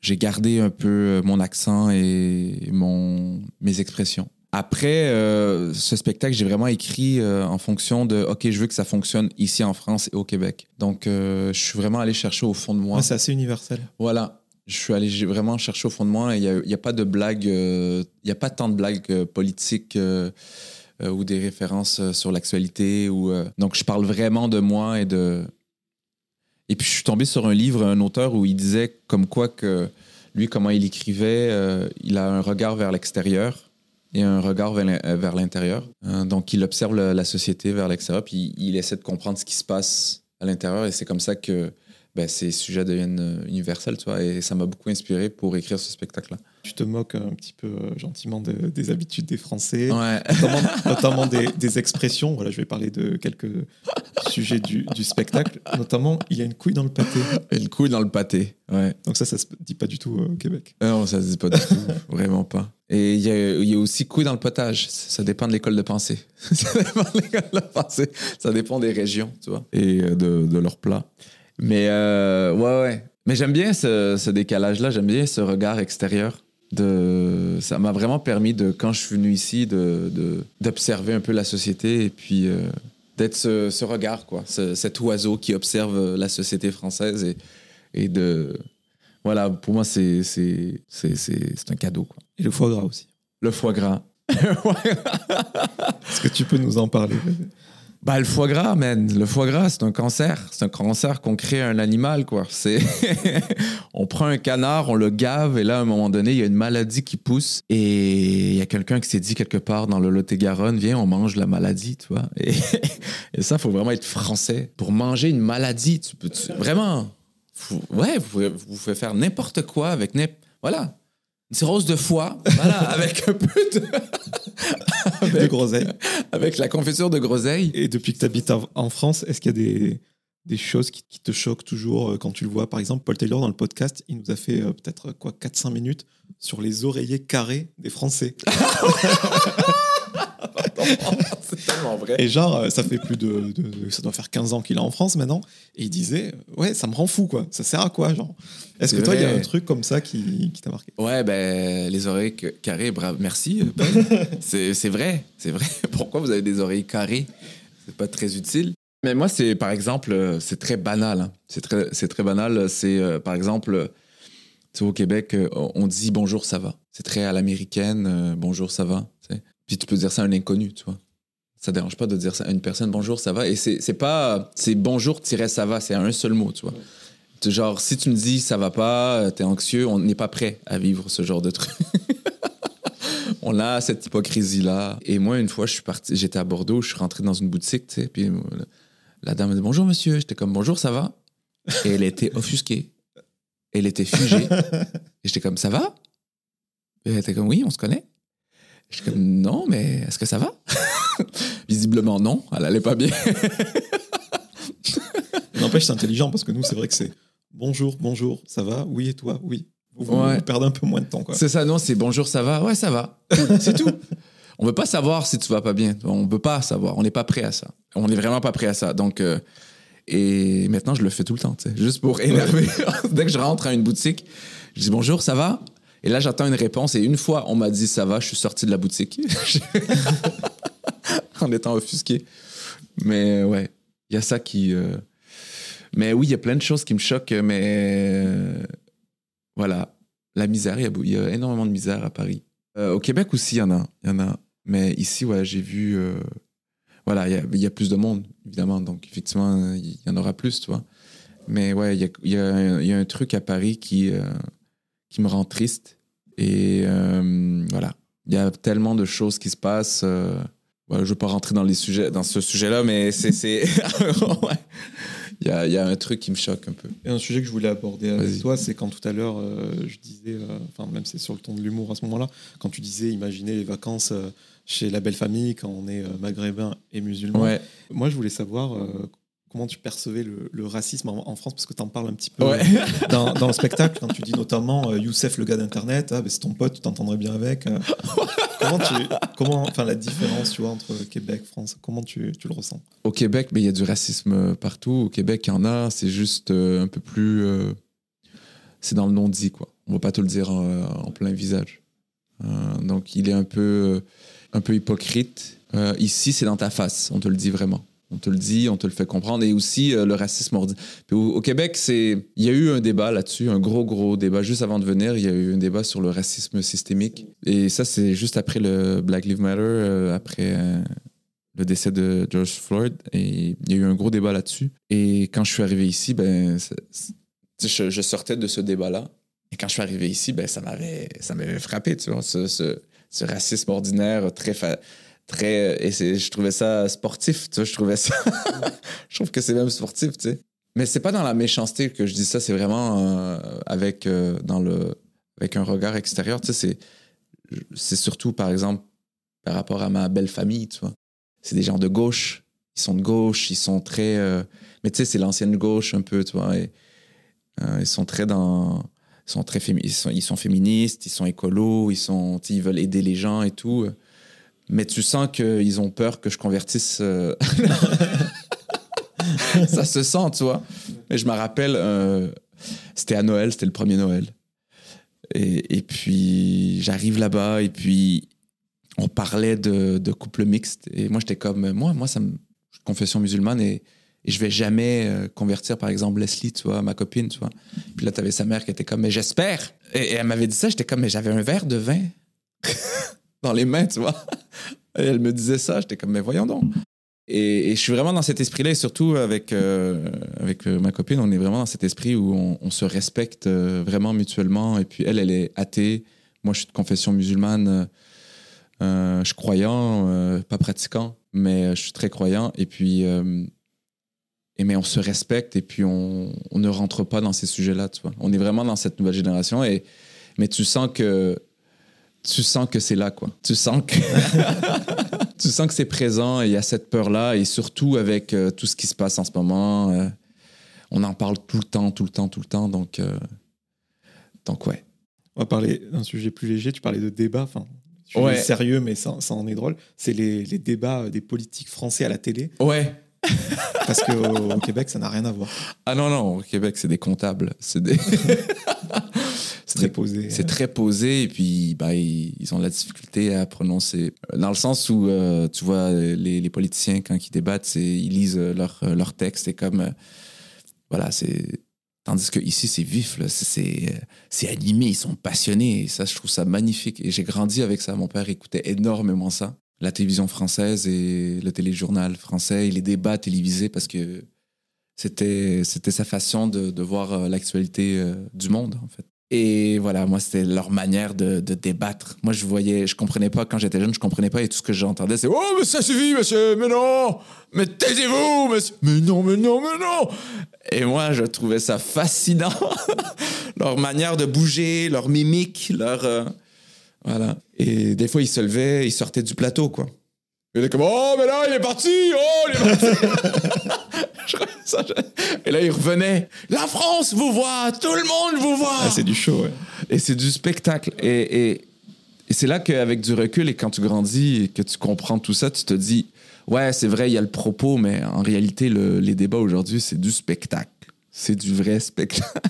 J'ai gardé un peu euh, mon accent et mon, mes expressions. Après, euh, ce spectacle, j'ai vraiment écrit euh, en fonction de OK, je veux que ça fonctionne ici en France et au Québec. Donc, euh, je suis vraiment allé chercher au fond de moi. Ouais, c'est assez universel. Voilà. Je suis allé vraiment chercher au fond de moi. Il n'y a, pas de blagues, euh, il n'y a pas tant de blagues politiques ou des références euh, sur l'actualité. Ou, euh, donc, je parle vraiment de moi et de. Et puis, je suis tombé sur un livre, un auteur, où il disait comme quoi que lui, comment il écrivait, euh, il a un regard vers l'extérieur et un regard vers l'in- euh, vers l'intérieur. Euh, donc, il observe la société vers l'extérieur, puis il essaie de comprendre ce qui se passe à l'intérieur. Et c'est comme ça que ben, ces sujets deviennent euh, universels, tu vois. Et ça m'a beaucoup inspiré pour écrire ce spectacle-là. Tu te moques un petit peu euh, gentiment de- des habitudes des Français, Ouais. notamment, notamment des, des expressions. Voilà, je vais parler de quelques sujets du, du spectacle. Notamment, il y a une couille dans le pâté. Une couille dans le pâté. Ouais. Donc ça, ça se dit pas du tout euh, au Québec. Ah Non, ça se dit pas du tout. Vraiment pas. Et il y a, il y a aussi couille dans le potage. Ça dépend de l'école de pensée. ça dépend de l'école de pensée. Ça dépend des régions, tu vois, et euh, de, de leurs plats. Mais euh, ouais, ouais. Mais j'aime bien ce, ce décalage-là. J'aime bien ce regard extérieur. De, ça m'a vraiment permis, de, quand je suis venu ici, de, d'observer un peu la société et puis euh, d'être ce, ce regard, quoi. Ce- cet oiseau qui observe la société française et, et de. Voilà, pour moi, c'est, c'est, c'est, c'est, c'est un cadeau, quoi. Et le foie gras aussi. Le foie gras. Est-ce que tu peux nous en parler? Bah, le foie gras, man. Le foie gras, c'est un cancer. C'est un cancer qu'on crée à un animal, quoi. C'est... on prend un canard, on le gave, et là, à un moment donné, il y a une maladie qui pousse, et il y a quelqu'un qui s'est dit quelque part dans le Lot-et-Garonne, viens, on mange la maladie, tu vois. Et, et ça, faut vraiment être français. Pour manger une maladie, tu peux... Vraiment? Ouais, vous pouvez, vous pouvez faire n'importe quoi avec... Voilà. Cirrhose de foie, voilà, avec un peu de... de groseille avec la confiture de groseille. Et depuis que tu habites en France, est-ce qu'il y a des, des choses qui, qui te choquent toujours euh, quand tu le vois? Par exemple, Paul Taylor, dans le podcast, il nous a fait euh, peut-être quoi 4-5 minutes sur les oreillers carrés des Français. c'est tellement vrai. Et genre, euh, ça fait plus de, de- Ça doit faire 15 ans qu'il est en France maintenant. Et il disait euh, Ouais, ça me rend fou, quoi. Ça sert à quoi, genre? Est-ce que toi, il y a un truc comme ça qui, qui t'a marqué? Ouais, ben, les oreilles carrées, bravo, merci. euh, c'est vrai, c'est vrai. Pourquoi vous avez des oreilles carrées? C'est pas très utile. Mais moi, c'est par exemple, euh, c'est très banal. hein. C'est très, très banal. C'est euh, par exemple, au Québec, euh, on dit bonjour, ça va. C'est très à l'américaine, euh, bonjour, ça va. Puis tu peux dire ça à un inconnu, tu vois. Ça dérange pas de dire ça à une personne, bonjour, ça va. Et c'est pas, c'est bonjour-ça va, c'est un seul mot, tu vois. Genre, si tu me dis ça va pas, euh, t'es anxieux, on n'est pas prêt à vivre ce genre de truc. on a cette hypocrisie-là. Et moi, une fois, je suis parti, j'étais à Bordeaux, je suis rentré dans une boutique, tu sais, puis la dame m'a dit bonjour monsieur. J'étais comme bonjour, ça va Et elle était offusquée. Elle était figée. Et j'étais comme ça va? Et elle était comme oui, on se connaît. J'étais comme non, mais est-ce que ça va? Visiblement non, elle allait pas bien. N'empêche, c'est intelligent parce que nous, c'est vrai que c'est Bonjour, bonjour, ça va? Oui, et toi? Oui. Vous, Ouais. vous perdez un peu moins de temps. C'est ça, non, c'est bonjour, ça va? Ouais, ça va. C'est tout. On veut pas savoir si tu vas pas bien. On veut pas savoir. On n'est pas prêt à ça. On n'est vraiment pas prêt à ça. Donc, euh, et maintenant, je le fais tout le temps, tu sais, juste pour énerver. Dès que je rentre à une boutique, je dis bonjour, ça va? Et là, j'attends une réponse. Et une fois, on m'a dit ça va, je suis sorti de la boutique. en étant offusqué. Mais ouais, il y a ça qui. euh, Mais oui, il y a plein de choses qui me choquent, mais euh, voilà, la misère, il y, a, il y a énormément de misère à Paris. Euh, au Québec aussi, il y en a, il y en a. Mais ici, ouais, j'ai vu. euh, Voilà, il y a, il y a plus de monde, évidemment. Donc, effectivement, il y en aura plus, tu vois. Mais ouais, il y a, il y a un- il y a un truc à Paris qui, euh, qui me rend triste. Et euh, voilà, il y a tellement de choses qui se passent. euh, je ne veux pas rentrer dans, les sujets, dans ce sujet-là, mais c'est. ouais. Il y, a, il y a un truc qui me choque un peu. Et un sujet que je voulais aborder avec toi, c'est quand tout à l'heure, je disais, enfin, même c'est sur le ton de l'humour à ce moment-là, quand tu disais, imaginez les vacances chez la belle famille quand on est euh, maghrébin et musulman. Ouais. Moi, je voulais savoir euh, comment tu percevais le, le racisme en, en France, parce que tu en parles un petit peu Ouais. euh, dans, dans le spectacle, quand tu dis notamment euh, Youssef, le gars d'Internet, ah, ben, c'est ton pote, tu t'entendrais bien avec. comment tu, comment, enfin, la différence, tu vois, entre Québec, France, comment tu, tu le ressens? Au Québec, mais il y a du racisme partout. Au Québec, il y en a. C'est juste un peu plus. c'est dans le non-dit, quoi. On va pas te le dire en, en plein visage. Donc, il est un peu, un peu hypocrite. Euh, ici, c'est dans ta face. On te le dit vraiment. On te le dit, on te le fait comprendre. Et aussi, euh, le racisme ordi. Puis au, Québec, c'est, il y a eu un débat là-dessus, un gros, gros débat. Juste avant de venir, il y a eu un débat sur le racisme systémique. Et ça, c'est juste après le Black Lives Matter, euh, après le décès de George Floyd. Et il y a eu un gros débat là-dessus. Et quand je suis arrivé ici, ben, je, sortais de ce débat-là. Et quand je suis arrivé ici, ben, ça m'avait ça m'avait frappé, tu vois, ce racisme ordinaire très... très et je trouvais ça sportif, tu vois, je trouvais ça... je trouve que c'est même sportif, tu sais. Mais c'est pas dans la méchanceté que je dis ça, c'est vraiment euh, avec, euh, dans le, avec un regard extérieur, tu sais, c'est, c'est surtout, par exemple, par rapport à ma belle famille, tu vois. C'est des gens de gauche, ils sont de gauche, ils sont très... euh, mais tu sais, c'est l'ancienne gauche un peu, tu vois, et ils sont très dans... Sont très ils sont, ils féministes, ils sont écolos, ils, sont, ils veulent aider les gens et tout. Mais tu sens qu'ils ont peur que je convertisse. euh, ça se sent, tu vois. Mais je me rappelle, euh, c'était à Noël, c'était le premier Noël. Et, et puis, j'arrive là-bas et puis, on parlait de, de couple mixte. Et moi, j'étais comme, moi, moi, ça me. confession musulmane et, et je vais jamais euh, convertir, par exemple, Leslie, tu vois, ma copine, tu vois. Puis là, tu avais sa mère qui était comme, mais j'espère. Et, elle m'avait dit ça, j'étais comme, mais j'avais un verre de vin dans les mains, tu vois. Et elle me disait ça, j'étais comme, mais voyons donc. Et, je suis vraiment dans cet esprit-là, et surtout avec, euh, avec euh, ma copine, on est vraiment dans cet esprit où on, se respecte vraiment mutuellement. Et puis elle, elle est athée. Moi, je suis de confession musulmane. je suis croyant, pas pratiquant, mais je suis très croyant. Et puis, et mais on se respecte et puis on, on ne rentre pas dans ces sujets-là, tu vois. On est vraiment dans cette nouvelle génération. Et, mais tu sens que tu sens que c'est là, quoi. Tu sens que tu sens que c'est présent et il y a cette peur-là et surtout avec euh, tout ce qui se passe en ce moment. euh, on en parle tout le temps, tout le temps, tout le temps. Donc, euh, donc ouais. On va parler d'un sujet plus léger. Tu parlais de débat, enfin, Ouais. sérieux, mais ça, ça en est drôle. C'est les, les débats des politiques français à la télé, Ouais. parce qu'au au Québec, ça n'a rien à voir. Ah non, non, au Québec, c'est des comptables. C'est des... C'est très posé. C'est très posé et puis bah, ils, ils ont de la difficulté à prononcer. Dans le sens où, euh, tu vois, les, les politiciens, quand ils débattent, c'est, ils lisent leur, leur texte et comme. euh, voilà, c'est. Tandis que ici, c'est vif, là, c'est, c'est animé, ils sont passionnés. Et ça, je trouve ça magnifique. Et j'ai grandi avec ça. Mon père écoutait énormément ça. La télévision française et le téléjournal français et les débats télévisés parce que c'était, c'était sa façon de, voir euh, l'actualité euh, du monde, en fait. Et voilà, moi, c'était leur manière de, de débattre. Moi, je voyais, je comprenais pas, quand j'étais jeune, je comprenais pas et tout ce que j'entendais, c'est Oh, mais ça suffit, monsieur, mais non, mais taisez-vous, monsieur, mais non, mais non, mais non. Et moi, je trouvais ça fascinant. leur manière de bouger, leur mimique, leur. Voilà. Et des fois, ils se levaient, ils sortaient du plateau, quoi. Il était comme Oh, mais là, il est parti, oh, il est parti. Et là, il revenait. La France vous voit, tout le monde vous voit. Ah, c'est du show, ouais. Et c'est du spectacle. Et, et, et c'est là qu'avec du recul et quand tu grandis et que tu comprends tout ça, tu te dis, ouais, c'est vrai, il y a le propos, mais en réalité, le- les débats aujourd'hui, c'est du spectacle. C'est du vrai spectacle.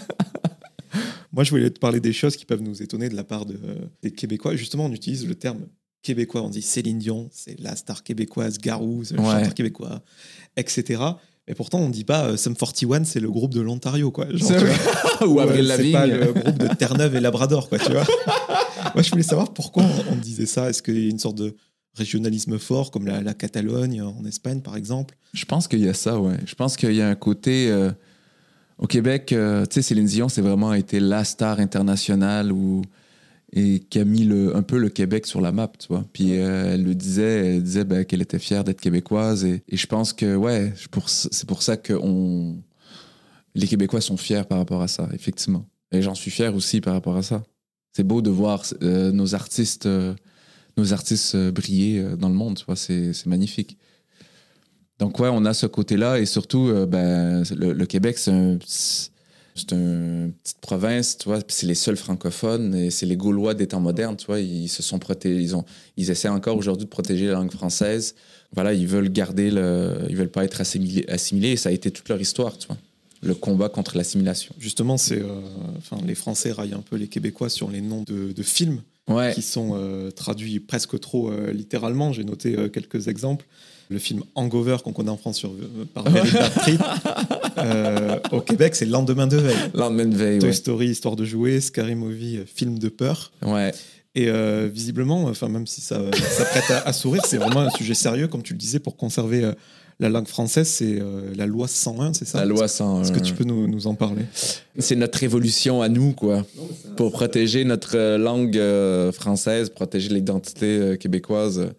Moi, je voulais te parler des choses qui peuvent nous étonner de la part de, euh, des Québécois. Justement, on utilise le terme québécois. On dit Céline Dion, c'est la star québécoise, Garou, c'est le Ouais. chanteur québécois, etc. Mais pourtant, on ne dit pas euh, Sum 41, c'est le groupe de l'Ontario, quoi. Genre, C'est tu vrai. vois, Ou Avril euh, c'est pas Lavigne. le groupe de Terre-Neuve et Labrador, quoi, tu vois. Moi, je voulais savoir pourquoi on, on disait ça. Est-ce qu'il y a une sorte de régionalisme fort, comme la, la Catalogne en Espagne, par exemple? Je pense qu'il y a ça, ouais. Je pense qu'il y a un côté. euh, au Québec, euh, tu sais, Céline Dion, c'est vraiment été la star internationale et qui a mis un peu le Québec sur la map. Puis euh, elle le disait, elle disait ben, qu'elle était fière d'être québécoise. Et, je pense que, ouais, c'est pour ça que les Québécois sont fiers par rapport à ça, effectivement. Et j'en suis fier aussi par rapport à ça. C'est beau de voir euh, nos artistes, nos artistes briller dans le monde, c'est magnifique. Donc ouais, on a ce côté-là et surtout, euh, ben, le, le Québec, c'est un, c'est une petite province, tu vois, c'est les seuls francophones et c'est les Gaulois des temps modernes, tu vois, ils se sont protégés, ils ont, ils essaient encore aujourd'hui de protéger la langue française. Voilà, ils veulent garder le, ils veulent pas être assimilés, assimilés et ça a été toute leur histoire, tu vois, le combat contre l'assimilation. Justement, c'est, euh, enfin, les Français raillent un peu les Québécois sur les noms de, de films. Ouais, qui sont euh, traduits presque trop euh, littéralement. J'ai noté quelques exemples. Le film Hangover qu'on connaît en France sur, euh, par. Euh, au Québec, c'est Lendemain de veille. lendemain de veille, Toy ouais. Story, Histoire de jouer, Scary Movie, euh, film de peur. ouais. Et euh, visiblement, enfin même si ça, ça prête à, à sourire, c'est vraiment un sujet sérieux, comme tu le disais, pour conserver euh, la langue française, c'est euh, la loi 101, c'est ça? La loi sans. Est-ce que tu peux nous, nous en parler? C'est notre révolution à nous, quoi. Pour protéger notre langue française, protéger l'identité québécoise.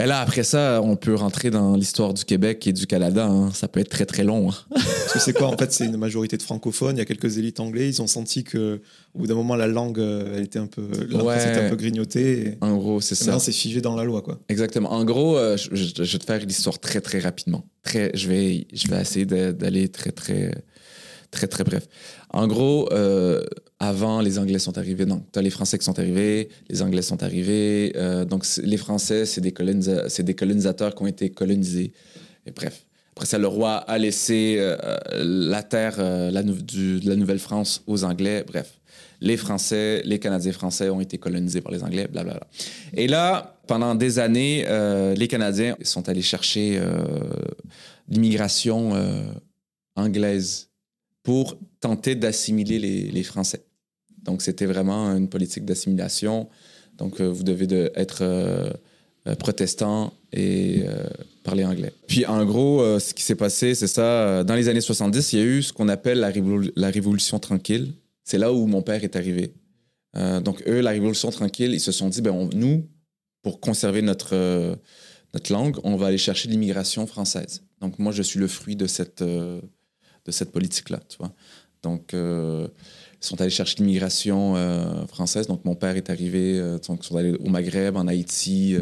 Ben là, après ça, on peut rentrer dans l'histoire du Québec et du Canada. hein. Ça peut être très, très long. hein. Parce que c'est quoi En fait, c'est une majorité de francophones. Il y a quelques élites anglais. Ils ont senti que, au bout d'un moment, la langue, euh, elle était un peu, Ouais. Était un peu grignotée. En gros, c'est ça. c'est figé dans la loi, quoi. Exactement. En gros, euh, je, je- je vais te faire l'histoire très, très rapidement. Très, je, vais, je vais essayer d'aller très, très, très, très bref. En gros, euh, avant, les Anglais sont arrivés. Non, tu les Français qui sont arrivés, les Anglais sont arrivés. euh, donc, les Français, c'est des, colonisa- des colonisateurs qui ont été colonisés. Et bref. Après ça, le roi a laissé euh, la terre euh, de la Nouvelle-France aux Anglais. Bref. Les Français, les Canadiens français ont été colonisés par les Anglais, blablabla. Et là, pendant des années, euh, les Canadiens sont allés chercher euh, l'immigration euh, anglaise pour tenter d'assimiler les, les Français. Donc, c'était vraiment une politique d'assimilation. Donc, euh, vous devez de, être euh, euh, protestant et parler anglais. Puis, en gros, ce qui s'est passé, c'est ça. Dans les années 70, il y a eu ce qu'on appelle la, révolu- la Révolution tranquille. C'est là où mon père est arrivé. Donc, eux, la Révolution tranquille, ils se sont dit, ben, nous, pour conserver notre, notre langue, on va aller chercher l'immigration française. Donc, moi, je suis le fruit de cette, cette politique-là, tu vois. Donc, euh, ils sont allés chercher l'immigration euh, française. Donc, mon père est arrivé, euh, ils sont allés au Maghreb, en Haïti,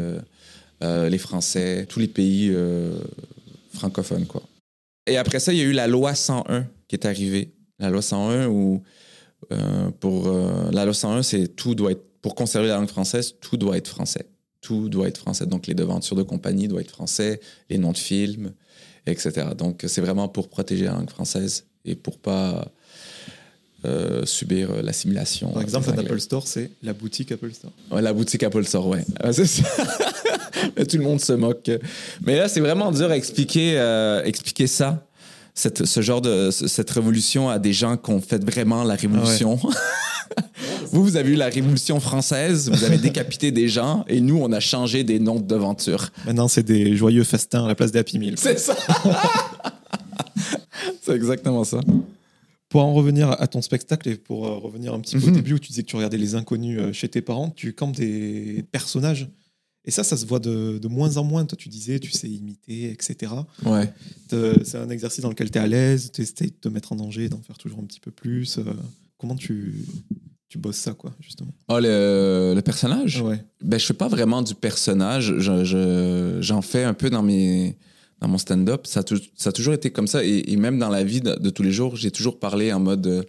les Français, tous les pays francophones, quoi. Et après ça, il y a eu la loi 101 qui est arrivée, la loi 101, où pour la loi 101, c'est tout doit être, pour conserver la langue française, tout doit être français. Tout doit être français. Donc les devantures de compagnie doivent être français, les noms de films, etc. Donc c'est vraiment pour protéger la langue française et pour pas euh, subir euh, l'assimilation. Par exemple, un. Apple Store, c'est la boutique Apple Store. Ouais, la boutique Apple Store, ouais. C'est ça. Mais Tout le monde se moque. Mais là, c'est vraiment dur à expliquer, euh, expliquer ça, cette, ce genre de ce- cette révolution à des gens qui ont fait vraiment la révolution. vous, vous avez eu la révolution française, vous avez décapité des gens, et nous, on a changé des noms de devanture. Maintenant, c'est des joyeux festins à la place des Happy Meal. C'est ça. c'est exactement ça. Pour en revenir à ton spectacle et pour euh, revenir un petit peu au Mhm. début où tu disais que tu regardais les inconnus euh, chez tes parents, tu campes des personnages. Et ça, ça se voit de, de moins en moins. Toi, tu disais, tu sais imiter, etc. Ouais. C'est un exercice dans lequel tu es à l'aise, tu essaies de te mettre en danger, d'en faire toujours un petit peu plus. euh, comment tu, tu bosses ça, quoi, justement? Oh, le, le personnage? Ouais. Ben, je fais pas vraiment du personnage. Je- je- J'en fais un peu dans, mes, dans mon stand-up. Ça, a toujours été comme ça. Et, même dans la vie de, tous les jours, j'ai toujours parlé en mode. euh,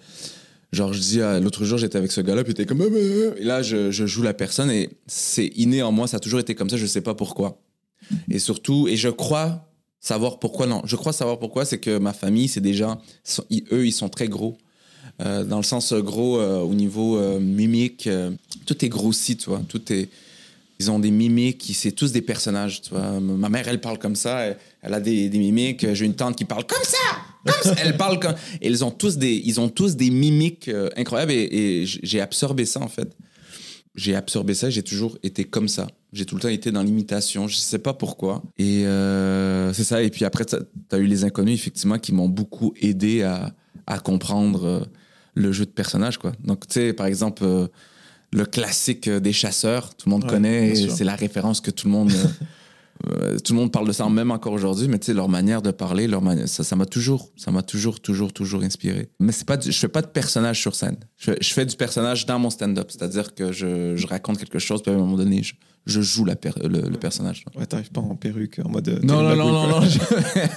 genre, je dis, ah, l'autre jour, j'étais avec ce gars-là, puis il était comme. Ah, bah, ah. Et là, je, joue la personne et c'est inné en moi. Ça a toujours été comme ça. Je sais pas pourquoi. Et surtout, et je crois savoir pourquoi. Non, je crois savoir pourquoi. C'est que ma famille, c'est des eux, ils sont très gros. Euh, dans le sens euh, gros au niveau mimique. tout est grossi, tu vois. Tout est. Ils ont des mimiques, c'est tous des personnages, tu. Ma mère, elle parle comme ça, elle, a des, des mimiques. J'ai une tante qui parle comme ça, comme ça. Elle parle comme. Et ils ont tous des, ils ont tous des mimiques euh, incroyables et, j'ai absorbé ça en fait. J'ai absorbé ça, j'ai toujours été comme ça. J'ai tout le temps été dans l'imitation, je sais pas pourquoi. Et euh, c'est ça. Et puis après, tu as eu les inconnus, effectivement, qui m'ont beaucoup aidé à, à comprendre euh, le jeu de personnage, quoi. Donc, tu sais, par exemple, le classique euh, des chasseurs, tout le monde Ouais, connaît, c'est la référence que tout le monde. euh, euh, tout le monde parle de ça, même encore aujourd'hui, mais tu sais, leur manière de parler, leur mani- ça m'a toujours, ça m'a toujours, toujours, toujours inspiré. Mais c'est pas du- je fais pas de personnage sur scène. Je, fais- je fais du personnage dans mon stand-up, c'est-à-dire que je, je raconte quelque chose, puis à un moment donné, je, je joue la per- le, le personnage. Ouais, t'arrives pas en perruque, en mode. Non, non, non, non, magouille,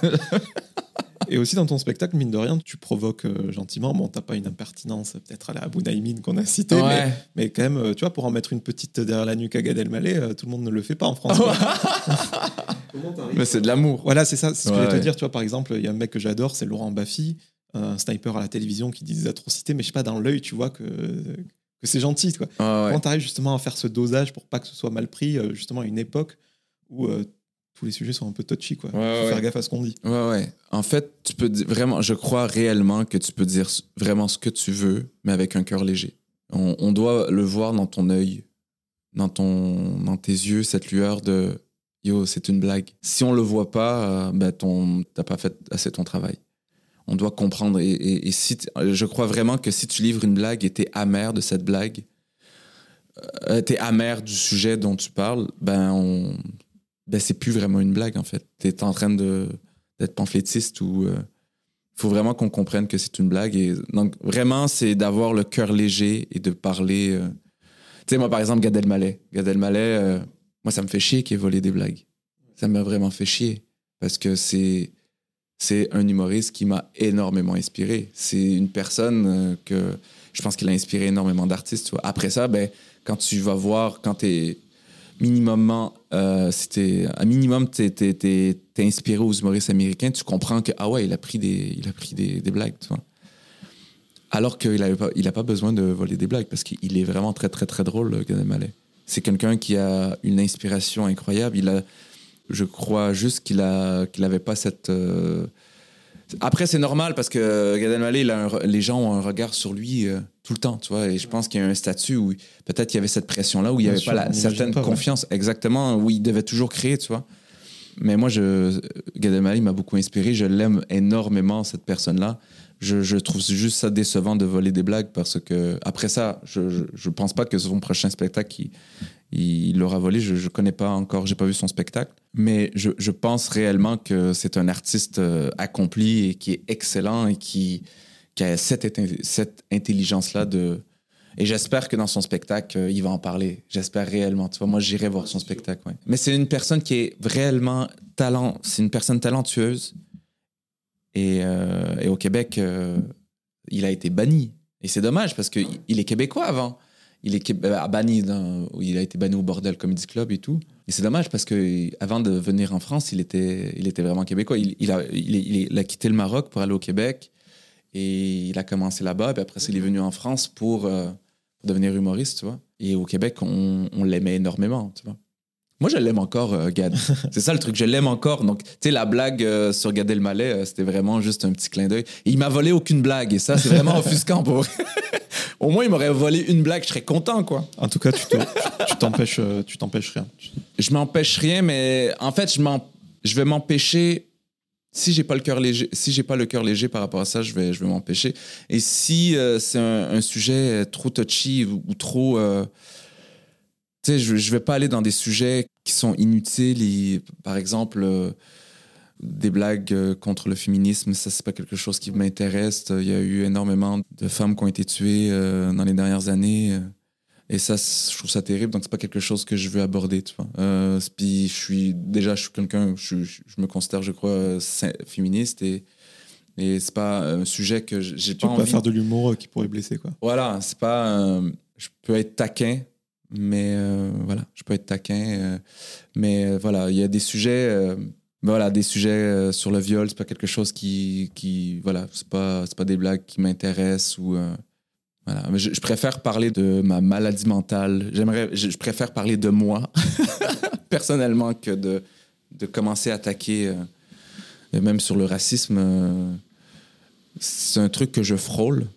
non. Et aussi dans ton spectacle, mine de rien, tu provoques euh, gentiment. Bon, t'as pas une impertinence peut-être à la Abou Naïmine qu'on a cité, mais, Ouais. mais quand même, euh, tu vois, pour en mettre une petite derrière la nuque à Gad Elmaleh, euh, tout le monde ne le fait pas en France. Mais c'est de l'amour. Voilà, c'est ça. C'est ce que je voulais te dire. Tu vois, par exemple, il y a un mec que j'adore, c'est Laurent Baffy, un sniper à la télévision qui dit des atrocités, mais je sais pas, dans l'œil, tu vois que, que c'est gentil. Quoi. Ouais, ouais. Comment t'arrives justement à faire ce dosage pour pas que ce soit mal pris, euh, justement, à une époque où euh, tous les sujets sont un peu touchy, quoi. Ouais, Faut ouais. faire gaffe à ce qu'on dit. Ouais, ouais. En fait, tu peux vraiment, je crois réellement que tu peux dire vraiment ce que tu veux, mais avec un cœur léger. On, on doit le voir dans ton œil, dans, ton, dans tes yeux, cette lueur de yo, c'est une blague. Si on le voit pas, euh, ben ton, t'as pas fait assez ton travail. On doit comprendre. Et, et- et si t- je crois vraiment que si tu livres une blague et t'es amer de cette blague, euh, t'es amer du sujet dont tu parles, ben on, ben c'est plus vraiment une blague en fait. T'es en train d'être pamphlétiste ou il faut vraiment qu'on comprenne que c'est une blague et donc vraiment c'est d'avoir le cœur léger et de parler. euh, Tu sais moi par exemple Gad Elmaleh, Gad Elmaleh, euh, moi ça me fait chier qu'il ait volé des blagues. Ça m'a vraiment fait chier parce que c'est c'est un humoriste qui m'a énormément inspiré. C'est une personne euh, que je pense qu'il a inspiré énormément d'artistes. tu. Après ça, ben, quand tu vas voir, quand tu es minimumement, euh, t'es- un minimum, tu es, inspiré aux humoristes américains, tu comprends que, ah ouais, il a pris des, il a pris des, des blagues. Alors qu'il n'a pas, pas besoin de voler des blagues parce qu'il est vraiment très, très, très drôle, le Gad. C'est quelqu'un qui a une inspiration incroyable. Il a, je crois juste qu'il a qu'il avait pas cette euh, après c'est normal parce que Gad Elmaleh il a un re- les gens ont un regard sur lui euh, tout le temps tu vois et je pense qu'il y a un statut où peut-être qu'il y avait cette pression là où il y Bien avait sûr, pas la certaine pas, ouais. confiance exactement où il devait toujours créer tu vois mais moi je Gad Elmaleh m'a beaucoup inspiré je l'aime énormément cette personne là je, trouve juste ça décevant de voler des blagues parce que après ça je, je, pense pas que son prochain spectacle il, il l'aura volé. Je ne connais pas encore, j'ai pas vu son spectacle. Mais je, pense réellement que c'est un artiste euh, accompli et qui est excellent et qui, qui a cette, cette intelligence-là de. Et j'espère que dans son spectacle, euh, il va en parler. J'espère réellement. Tu vois, moi, j'irai voir son spectacle. Mais c'est une personne qui est réellement talent. C'est une personne talentueuse Et, euh, et au Québec, euh, il a été banni. Et c'est dommage parce qu'il il est québécois avant. Il est euh, banni, il a été banni au Bordel Comedy Club et tout. Et c'est dommage parce que avant de venir en France, il était, vraiment québécois. Il, a, quitté le Maroc pour aller au Québec et il a commencé là-bas. Puis après, il est venu en France pour, pour devenir humoriste, tu vois. Et au Québec, on, on l'aimait énormément, tu vois. Moi, je l'aime encore, euh, Gad. c'est ça le truc, je l'aime encore. Donc, tu sais, la blague euh, sur Gad Elmaleh, euh, c'était vraiment juste un petit clin d'œil. Et il m'a volé aucune blague. Et ça, c'est vraiment offusquant pour. Au moins, il m'aurait volé une blague, je serais content, quoi. En tout cas, tu te- tu t'empêches euh, tu t'empêches rien. Je m'empêche rien, mais en fait, je, m'en- je vais m'empêcher. Si j'ai pas le cœur léger, si j'ai pas le cœur léger par rapport à ça, je vais, je vais m'empêcher. Et si c'est un, un sujet trop touchy ou, ou trop, tu sais, je, je vais pas aller dans des sujets qui sont inutiles. Et, par exemple, euh, des blagues euh, contre le féminisme, ça c'est pas quelque chose qui m'intéresse. Il y a eu énormément de femmes qui ont été tuées euh, dans les dernières années. et ça, je trouve ça terrible. Donc, c'est pas quelque chose que je veux aborder, tu vois. Puis, je suis, déjà, je suis quelqu'un, je, je- je me considère, je crois, féministe et, et c'est pas un sujet que j'ai Tu pas peux pas envie. faire de l'humour qui pourrait blesser, quoi. Voilà, c'est pas. euh, je peux être taquin, mais euh, voilà, je peux être taquin. euh, mais euh, voilà, il y a des sujets. euh, voilà, des sujets sur le viol, c'est pas quelque chose qui. qui voilà, c'est pas, pas des blagues qui m'intéressent ou. voilà. Je, préfère parler de ma maladie mentale. J'aimerais, je, préfère parler de moi, personnellement, que de, de commencer à attaquer, même sur le racisme. c'est un truc que je frôle.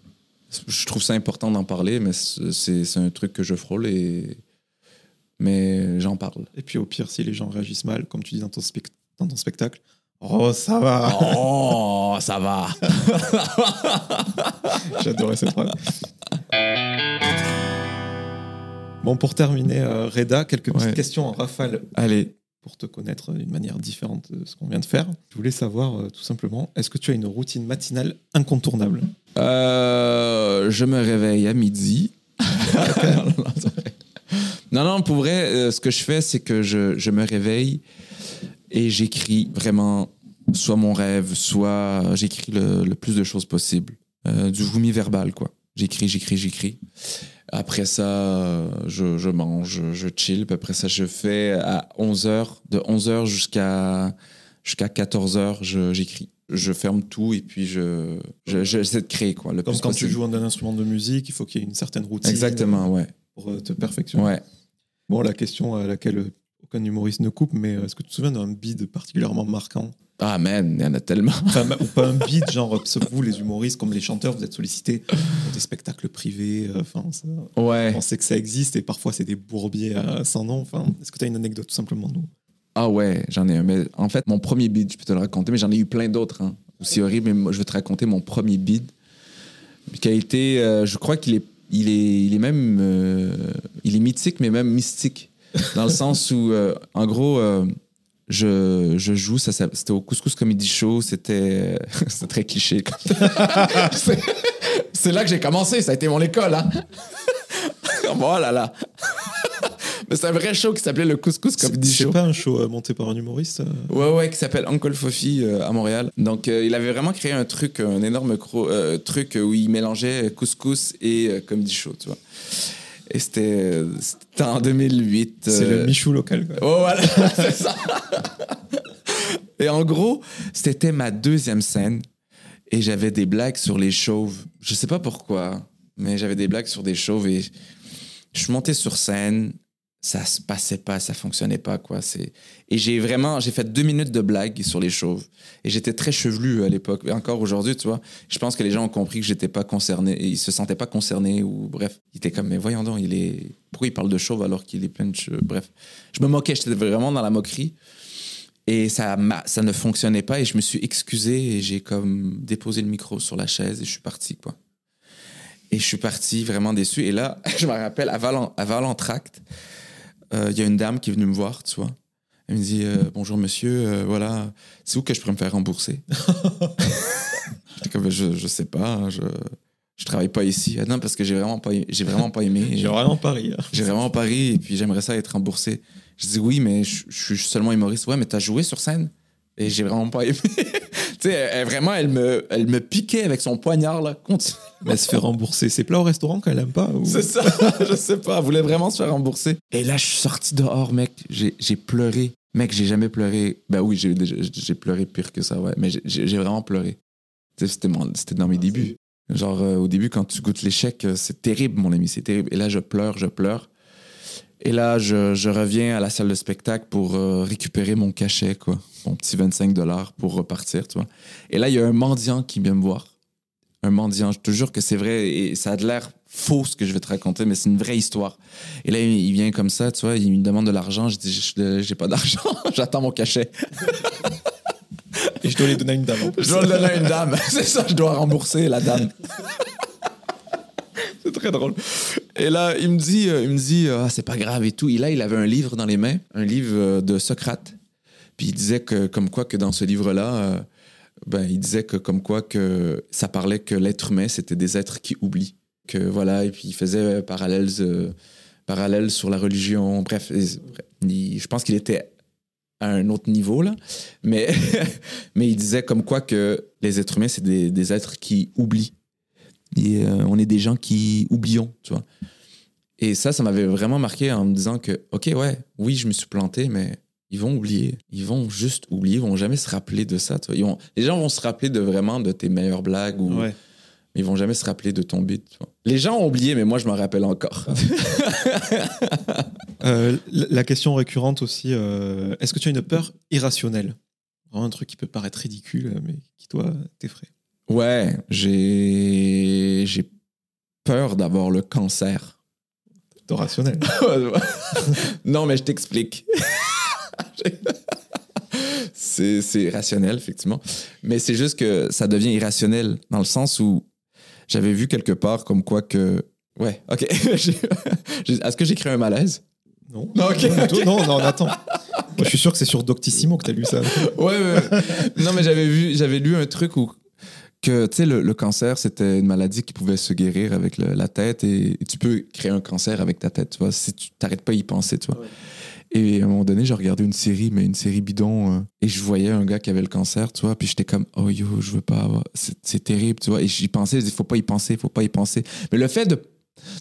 Je trouve ça important d'en parler, mais c'est un truc que je frôle et. Mais j'en parle. Et puis au pire, si les gens réagissent mal, comme tu dis dans ton, spec- dans ton spectacle, oh ça va, Oh, ça va! j'adorais cette phrase. Bon, pour terminer, euh, Reda, quelques petites questions en rafale Allez. Pour te connaître d'une manière différente de ce qu'on vient de faire. Je voulais savoir euh, tout simplement, est-ce que tu as une routine matinale incontournable? Euh, je me réveille à midi. non, non, pour vrai, euh, ce que je fais, c'est que je, je me réveille et j'écris vraiment soit mon rêve, soit j'écris le, le plus de choses possible. Du vomi verbal, quoi. J'écris, j'écris, j'écris. Après ça, euh, je, je mange, je chill. Puis après ça, je fais à 11h, de 11h jusqu'à jusqu'à 14h, je- j'écris. Je ferme tout et puis je, je- j'essaie de créer, quoi, le Comme plus quand tu joues un instrument de musique, il faut qu'il y ait une certaine routine Exactement, ouais. pour euh, te perfectionner. Ouais. Bon, la question à laquelle aucun humoriste ne coupe, mais euh, est-ce que tu te souviens d'un bid particulièrement marquant Ah, man, il y en a tellement. Enfin, ou pas un bid, genre, euh, vous, les humoristes, comme les chanteurs, vous êtes sollicités pour des spectacles privés. euh, Enfin, ça- Ouais. on sait que ça existe et parfois c'est des bourbiers euh, sans nom. Enfin, est-ce que tu as une anecdote tout simplement nous? Ah ouais, j'en ai un. Mais en fait, mon premier bid, je peux te le raconter, mais j'en ai eu plein d'autres. Hein. Aussi horrible, mais moi, je vais te raconter mon premier bid, qui a été, euh, je crois qu'il est, il est, il est même, euh, il est mythique, mais même mystique, dans le sens où, euh, en gros, euh, je, je joue, ça, ça- c'était au Couscous Comedy Show, c'était, très cliché. c'est, c'est là que j'ai commencé, ça a été mon école. Hein. oh là là. Mais c'est un vrai show qui s'appelait le Couscous Comedy C'est Show. pas un show euh, monté par un humoriste euh Ouais, ouais, qui s'appelle Uncle Fofi euh, à Montréal. Donc, il avait vraiment créé un truc, un énorme truc où il mélangeait couscous et comedy show, tu vois. Et c'était en 2008. C'est euh, le Michou local. quoi. Oh, voilà, c'est ça. et en gros, c'était ma deuxième scène et j'avais des blagues sur les chauves. Je sais pas pourquoi, mais j'avais des blagues sur des chauves et je monté sur scène. Ça se passait pas, ça fonctionnait pas, quoi. C'est... Et j'ai vraiment, j'ai fait deux minutes de blagues sur les chauves. Et j'étais très chevelu à l'époque. Et encore aujourd'hui, tu vois, je pense que les gens ont compris que j'étais pas concerné. Ils se sentaient pas concernés ou bref. Ils étaient comme, mais voyons donc, il est. Pourquoi il parle de chauve alors qu'il est de cheveux? Bref. Je me moquais, j'étais vraiment dans la moquerie. Et ça, ça ne fonctionnait pas. Et je me suis excusé et j'ai comme déposé le micro sur la chaise et je suis parti, quoi. Et je suis parti vraiment déçu. Et là, je me rappelle, à, Valen- à Euh, il y a une dame qui est venue me voir, tu vois. Elle me dit euh, Bonjour monsieur, euh, voilà, c'est où que je pourrais me faire rembourser? Comme Je, je sais pas, je, je travaille pas ici. Ah non, parce que j'ai vraiment pas, j'ai vraiment pas aimé. J'ai vraiment pari. hein. J'ai vraiment pari et puis j'aimerais ça être remboursé. Je dis oui, mais je, je suis seulement humoriste. Ouais, mais t'as joué sur scène? Et j'ai vraiment pas aimé. Sais, elle- elle- vraiment, elle me, elle me piquait avec son poignard, là. Continue. Mais elle se fait rembourser ses plats au restaurant qu'elle aime pas ou- C'est ça, je sais pas. Elle voulait vraiment se faire rembourser. Et là, je suis sorti dehors, mec. J'ai pleuré. Mec, j'ai jamais pleuré. Ben oui, j'ai pleuré pire que ça, ouais. Mais j'ai- vraiment pleuré. C'était dans mes débuts. Genre, euh, au début, quand tu goûtes l'échec, euh, c'est terrible, mon ami, c'est terrible. Et là, je pleure, je pleure. Et là, je, je reviens à la salle de spectacle pour euh, récupérer mon cachet, quoi. Mon petit 25 dollars pour repartir, tu vois. Et là, il y a un mendiant qui vient me voir. Un mendiant, je te jure que c'est vrai, et ça a de l'air faux ce que je vais te raconter, mais c'est une vraie histoire. Et là, il vient comme ça, tu vois, il me demande de l'argent. Je dis, j'ai pas d'argent, j'attends mon cachet. Et je dois les donner à une dame. Je dois le donner à une dame. C'est ça, je dois rembourser la dame. c'est très drôle. Et là, il me dit, euh, il me dit ah, c'est pas grave et tout. Et là, il avait un livre dans les mains, un livre euh, de Socrate. Puis il disait que, comme quoi, que dans ce livre-là, euh, ben, il disait que, comme quoi, que ça parlait que l'être humain, c'était des êtres qui oublient. Que voilà, et puis il faisait parallèles, euh, parallèles sur la religion. Bref, je pense qu'il était à un autre niveau, là. Mais, mais il disait comme quoi que les êtres humains, c'est des, des êtres qui oublient. Et, euh, on est des gens qui oublions, tu vois. Et ça, ça m'avait vraiment marqué en me disant que, OK, ouais, oui, je me suis planté, mais ils vont oublier. Ils vont juste oublier. Ils vont jamais se rappeler de ça. tu vois. Ils vont- les gens vont se rappeler de vraiment de tes meilleures blagues ou Ouais. mais ils vont jamais se rappeler de ton beat. tu vois. Les gens ont oublié, mais moi, je m'en rappelle encore. Euh, la la question récurrente aussi, euh, est-ce que tu as une peur irrationnelle? Vraiment un truc qui peut paraître ridicule, mais qui, toi, t'effraie. Ouais, j'ai j'ai peur d'avoir le cancer. C'est rationnel. non, mais je t'explique. c'est c'est rationnel, effectivement. Mais c'est juste que ça devient irrationnel dans le sens où j'avais vu quelque part comme quoi que. Ouais, ok. Est-ce que j'ai créé un malaise? Non. Non, non, non, non, on attend. Moi, je suis sûr que c'est sur Doctissimo que tu as lu ça. Ouais, ouais. non, mais j'avais vu, j'avais lu un truc où que tu sais le, le cancer c'était une maladie qui pouvait se guérir avec le- la tête et, et tu peux créer un cancer avec ta tête, tu vois, si tu t'arrêtes pas à y penser, tu vois. Ouais. Et à un moment donné, j'ai regardé une série, mais une série bidon, euh, et je voyais un gars qui avait le cancer, tu vois, puis j'étais comme, oh yo, je veux pas avoir, c'est terrible, tu vois, et j'y pensais, je dis, faut pas y penser, faut pas y penser. Mais le fait de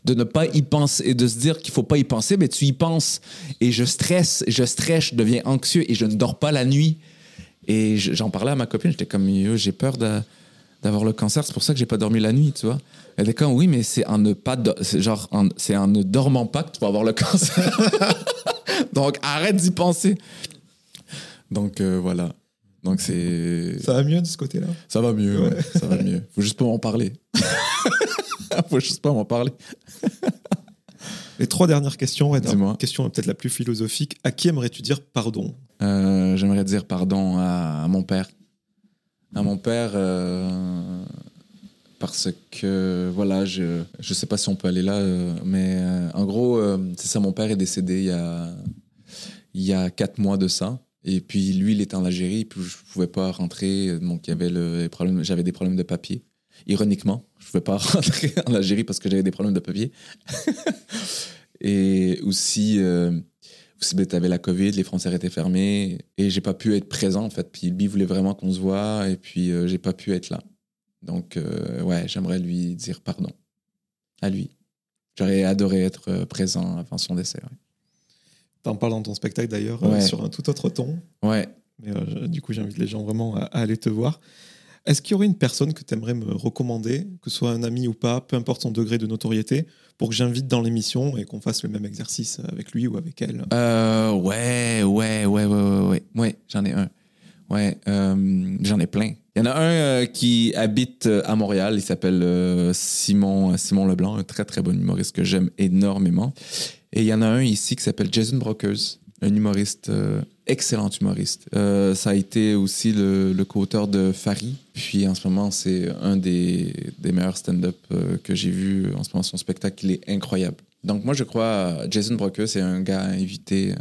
de ne pas y penser et de se dire qu'il faut pas y penser, mais tu y penses. Et je stresse, je stresse, je deviens anxieux et je ne dors pas la nuit. Et je- j'en parlais à ma copine, j'étais comme, j'ai peur de- d'avoir le cancer, c'est pour ça que j'ai pas dormi la nuit, tu vois. Elle était comme, oui, mais c'est en ne pas, c'est genre, en- c'est en ne dormant pas que tu vas avoir le cancer. Donc arrête d'y penser. Donc euh, voilà. Donc c'est. Ça va mieux de ce côté-là? Ça va mieux, Ouais. ouais, ça va mieux. Faut juste pas m'en parler. Faut juste pas m'en parler. Les trois dernières questions, ouais, Dis-moi. la question peut-être la plus philosophique. À qui aimerais-tu dire pardon? Euh, J'aimerais dire pardon à, à mon père. À mon père, euh, parce que, voilà, je je sais pas si on peut aller là, euh, mais euh, en gros, c'est ça, mon père est décédé il y a, il y a quatre mois de ça. Et puis lui, il était en Algérie, puis je pouvais pas rentrer, donc il y avait le les problèmes, j'avais des problèmes de papier. Ironiquement, je pouvais pas rentrer en Algérie parce que j'avais des problèmes de papier. Et aussi, ben, t'avais la Covid, les frontières étaient fermées et j'ai pas pu être présent en fait. Puis lui voulait vraiment qu'on se voit et puis euh, j'ai pas pu être là. Donc euh, ouais, j'aimerais lui dire pardon à lui. J'aurais adoré être euh, présent avant son décès. T'en parles dans ton spectacle d'ailleurs, euh, Ouais. sur un tout autre ton. Ouais. ouais. Mais du coup, j'invite les gens vraiment à, à aller te voir. Est-ce qu'il y aurait une personne que tu aimerais me recommander, que ce soit un ami ou pas, peu importe son degré de notoriété, pour que j'invite dans l'émission et qu'on fasse le même exercice avec lui ou avec elle? Euh, ouais, ouais, ouais, ouais, ouais, ouais. Ouais, j'en ai un. Ouais, euh, j'en ai plein. Il y en a un euh, qui habite euh, à Montréal. Il s'appelle Simon, Simon Leblanc, un très très bon humoriste que j'aime énormément. Et il y en a un ici qui s'appelle Jason Brokers, un humoriste, euh, excellent humoriste. Euh, ça a été aussi le, le co-auteur de Fari. Puis en ce moment, c'est un des, des meilleurs stand-up euh, que j'ai vu. En ce moment, son spectacle, il est incroyable. Donc moi, je crois, Jason Brokers, c'est un gars euh,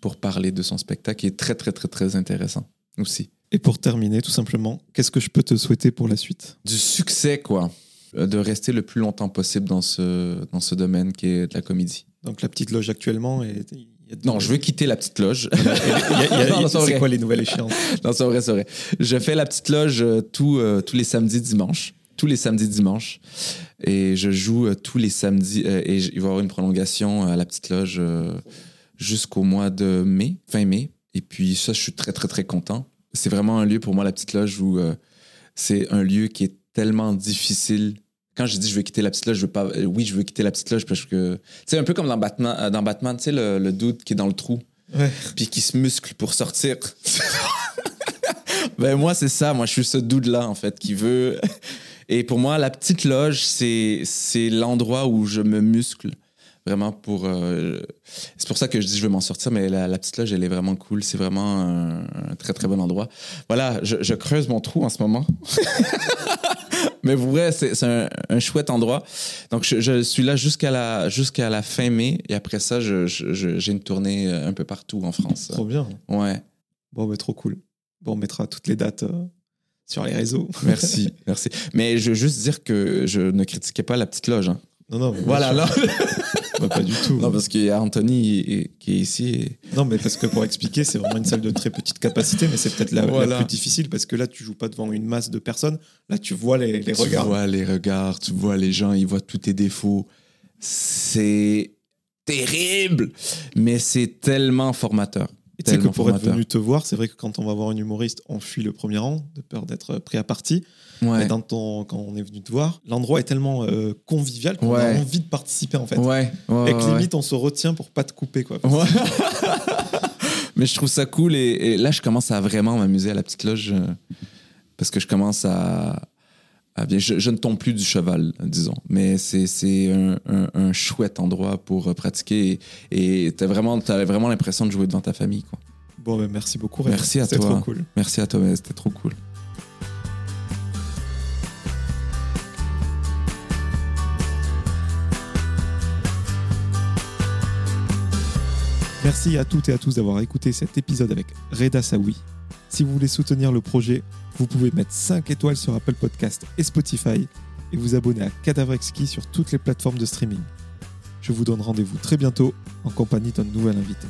pour parler de son spectacle qui est très, très, très, très intéressant aussi. Et pour terminer, tout simplement, qu'est-ce que je peux te souhaiter pour la suite? Du succès, quoi. De rester le plus longtemps possible dans ce, dans ce domaine qui est de la comédie. Donc la petite loge actuellement, et Non, je veux quitter la petite loge. C'est quoi les nouvelles échéances? Non, c'est vrai, c'est vrai. Je fais la petite loge euh, tous, euh, tous les samedis, dimanches. Tous les samedis, dimanches. Et je joue euh, tous les samedis. et il va y avoir une prolongation à la petite loge jusqu'au mois de mai, fin mai. Et puis ça, je suis très, très, très content. C'est vraiment un lieu pour moi, la petite loge, où c'est un lieu qui est tellement difficile. Quand je dis je veux quitter la petite loge, je veux pas. euh, oui, je veux quitter la petite loge parce que. C'est un peu comme dans Batman, euh, dans Batman tu sais, le, le dude qui est dans le trou Ouais. puis qui se muscle pour sortir. ben moi, c'est ça. Moi, je suis ce dude-là, en fait, qui veut. Et pour moi, la petite loge, c'est, c'est l'endroit où je me muscle vraiment pour. euh, C'est pour ça que je dis je veux m'en sortir, mais la, la petite loge, elle est vraiment cool. C'est vraiment un, un très, très bon endroit. Voilà, je, je creuse mon trou en ce moment. mais pour vrai, c'est, un, un chouette endroit. Donc, je, je suis là jusqu'à la, jusqu'à la fin mai. Et après ça, j'ai une tournée euh, un peu partout en France. Trop bien. Ouais. Bon, mais trop cool. Bon, on mettra toutes les dates euh, sur les réseaux. Merci, merci. Mais je veux juste dire que je ne critiquais pas la petite loge. hein. Non, non, Voilà, sûr. Bah, pas du tout. non, parce qu'il y a Anthony qui est ici. et- Non, mais parce que pour expliquer, c'est vraiment une salle de très petite capacité, mais c'est peut-être la, la plus difficile parce que là, tu joues pas devant une masse de personnes. Là, tu vois les, les Tu regards. vois les regards, tu vois les gens, ils voient tous tes défauts. C'est terrible, mais c'est tellement formateur. Et tu sais que pour être formateur. venu te voir, c'est vrai que quand on va voir un humoriste, on fuit le premier rang de peur d'être pris à partie. Ouais. Et dans ton, quand on est venu te voir, l'endroit est tellement euh, convivial qu'on Ouais. a envie de participer en fait. Ouais, Et que limite, on se retient pour pas te couper quoi. Mais je trouve ça cool et, et là, je commence à vraiment m'amuser à la petite loge euh, parce que je commence à. bien, je, je ne tombe plus du cheval, disons. Mais c'est c'est un, un- un chouette endroit pour euh, pratiquer et tu as vraiment, vraiment l'impression de jouer devant ta famille. Quoi. Bon, ben, merci beaucoup. Rémi. Merci à C'était toi. trop cool. Merci à toi, mais c'était trop cool. Merci à toutes et à tous d'avoir écouté cet épisode avec Reda Saoui. Si vous voulez soutenir le projet, vous pouvez mettre 5 étoiles sur Apple Podcast et Spotify et vous abonner à Cadavre Exquis sur toutes les plateformes de streaming. Je vous donne rendez-vous très bientôt en compagnie d'un nouvel invité.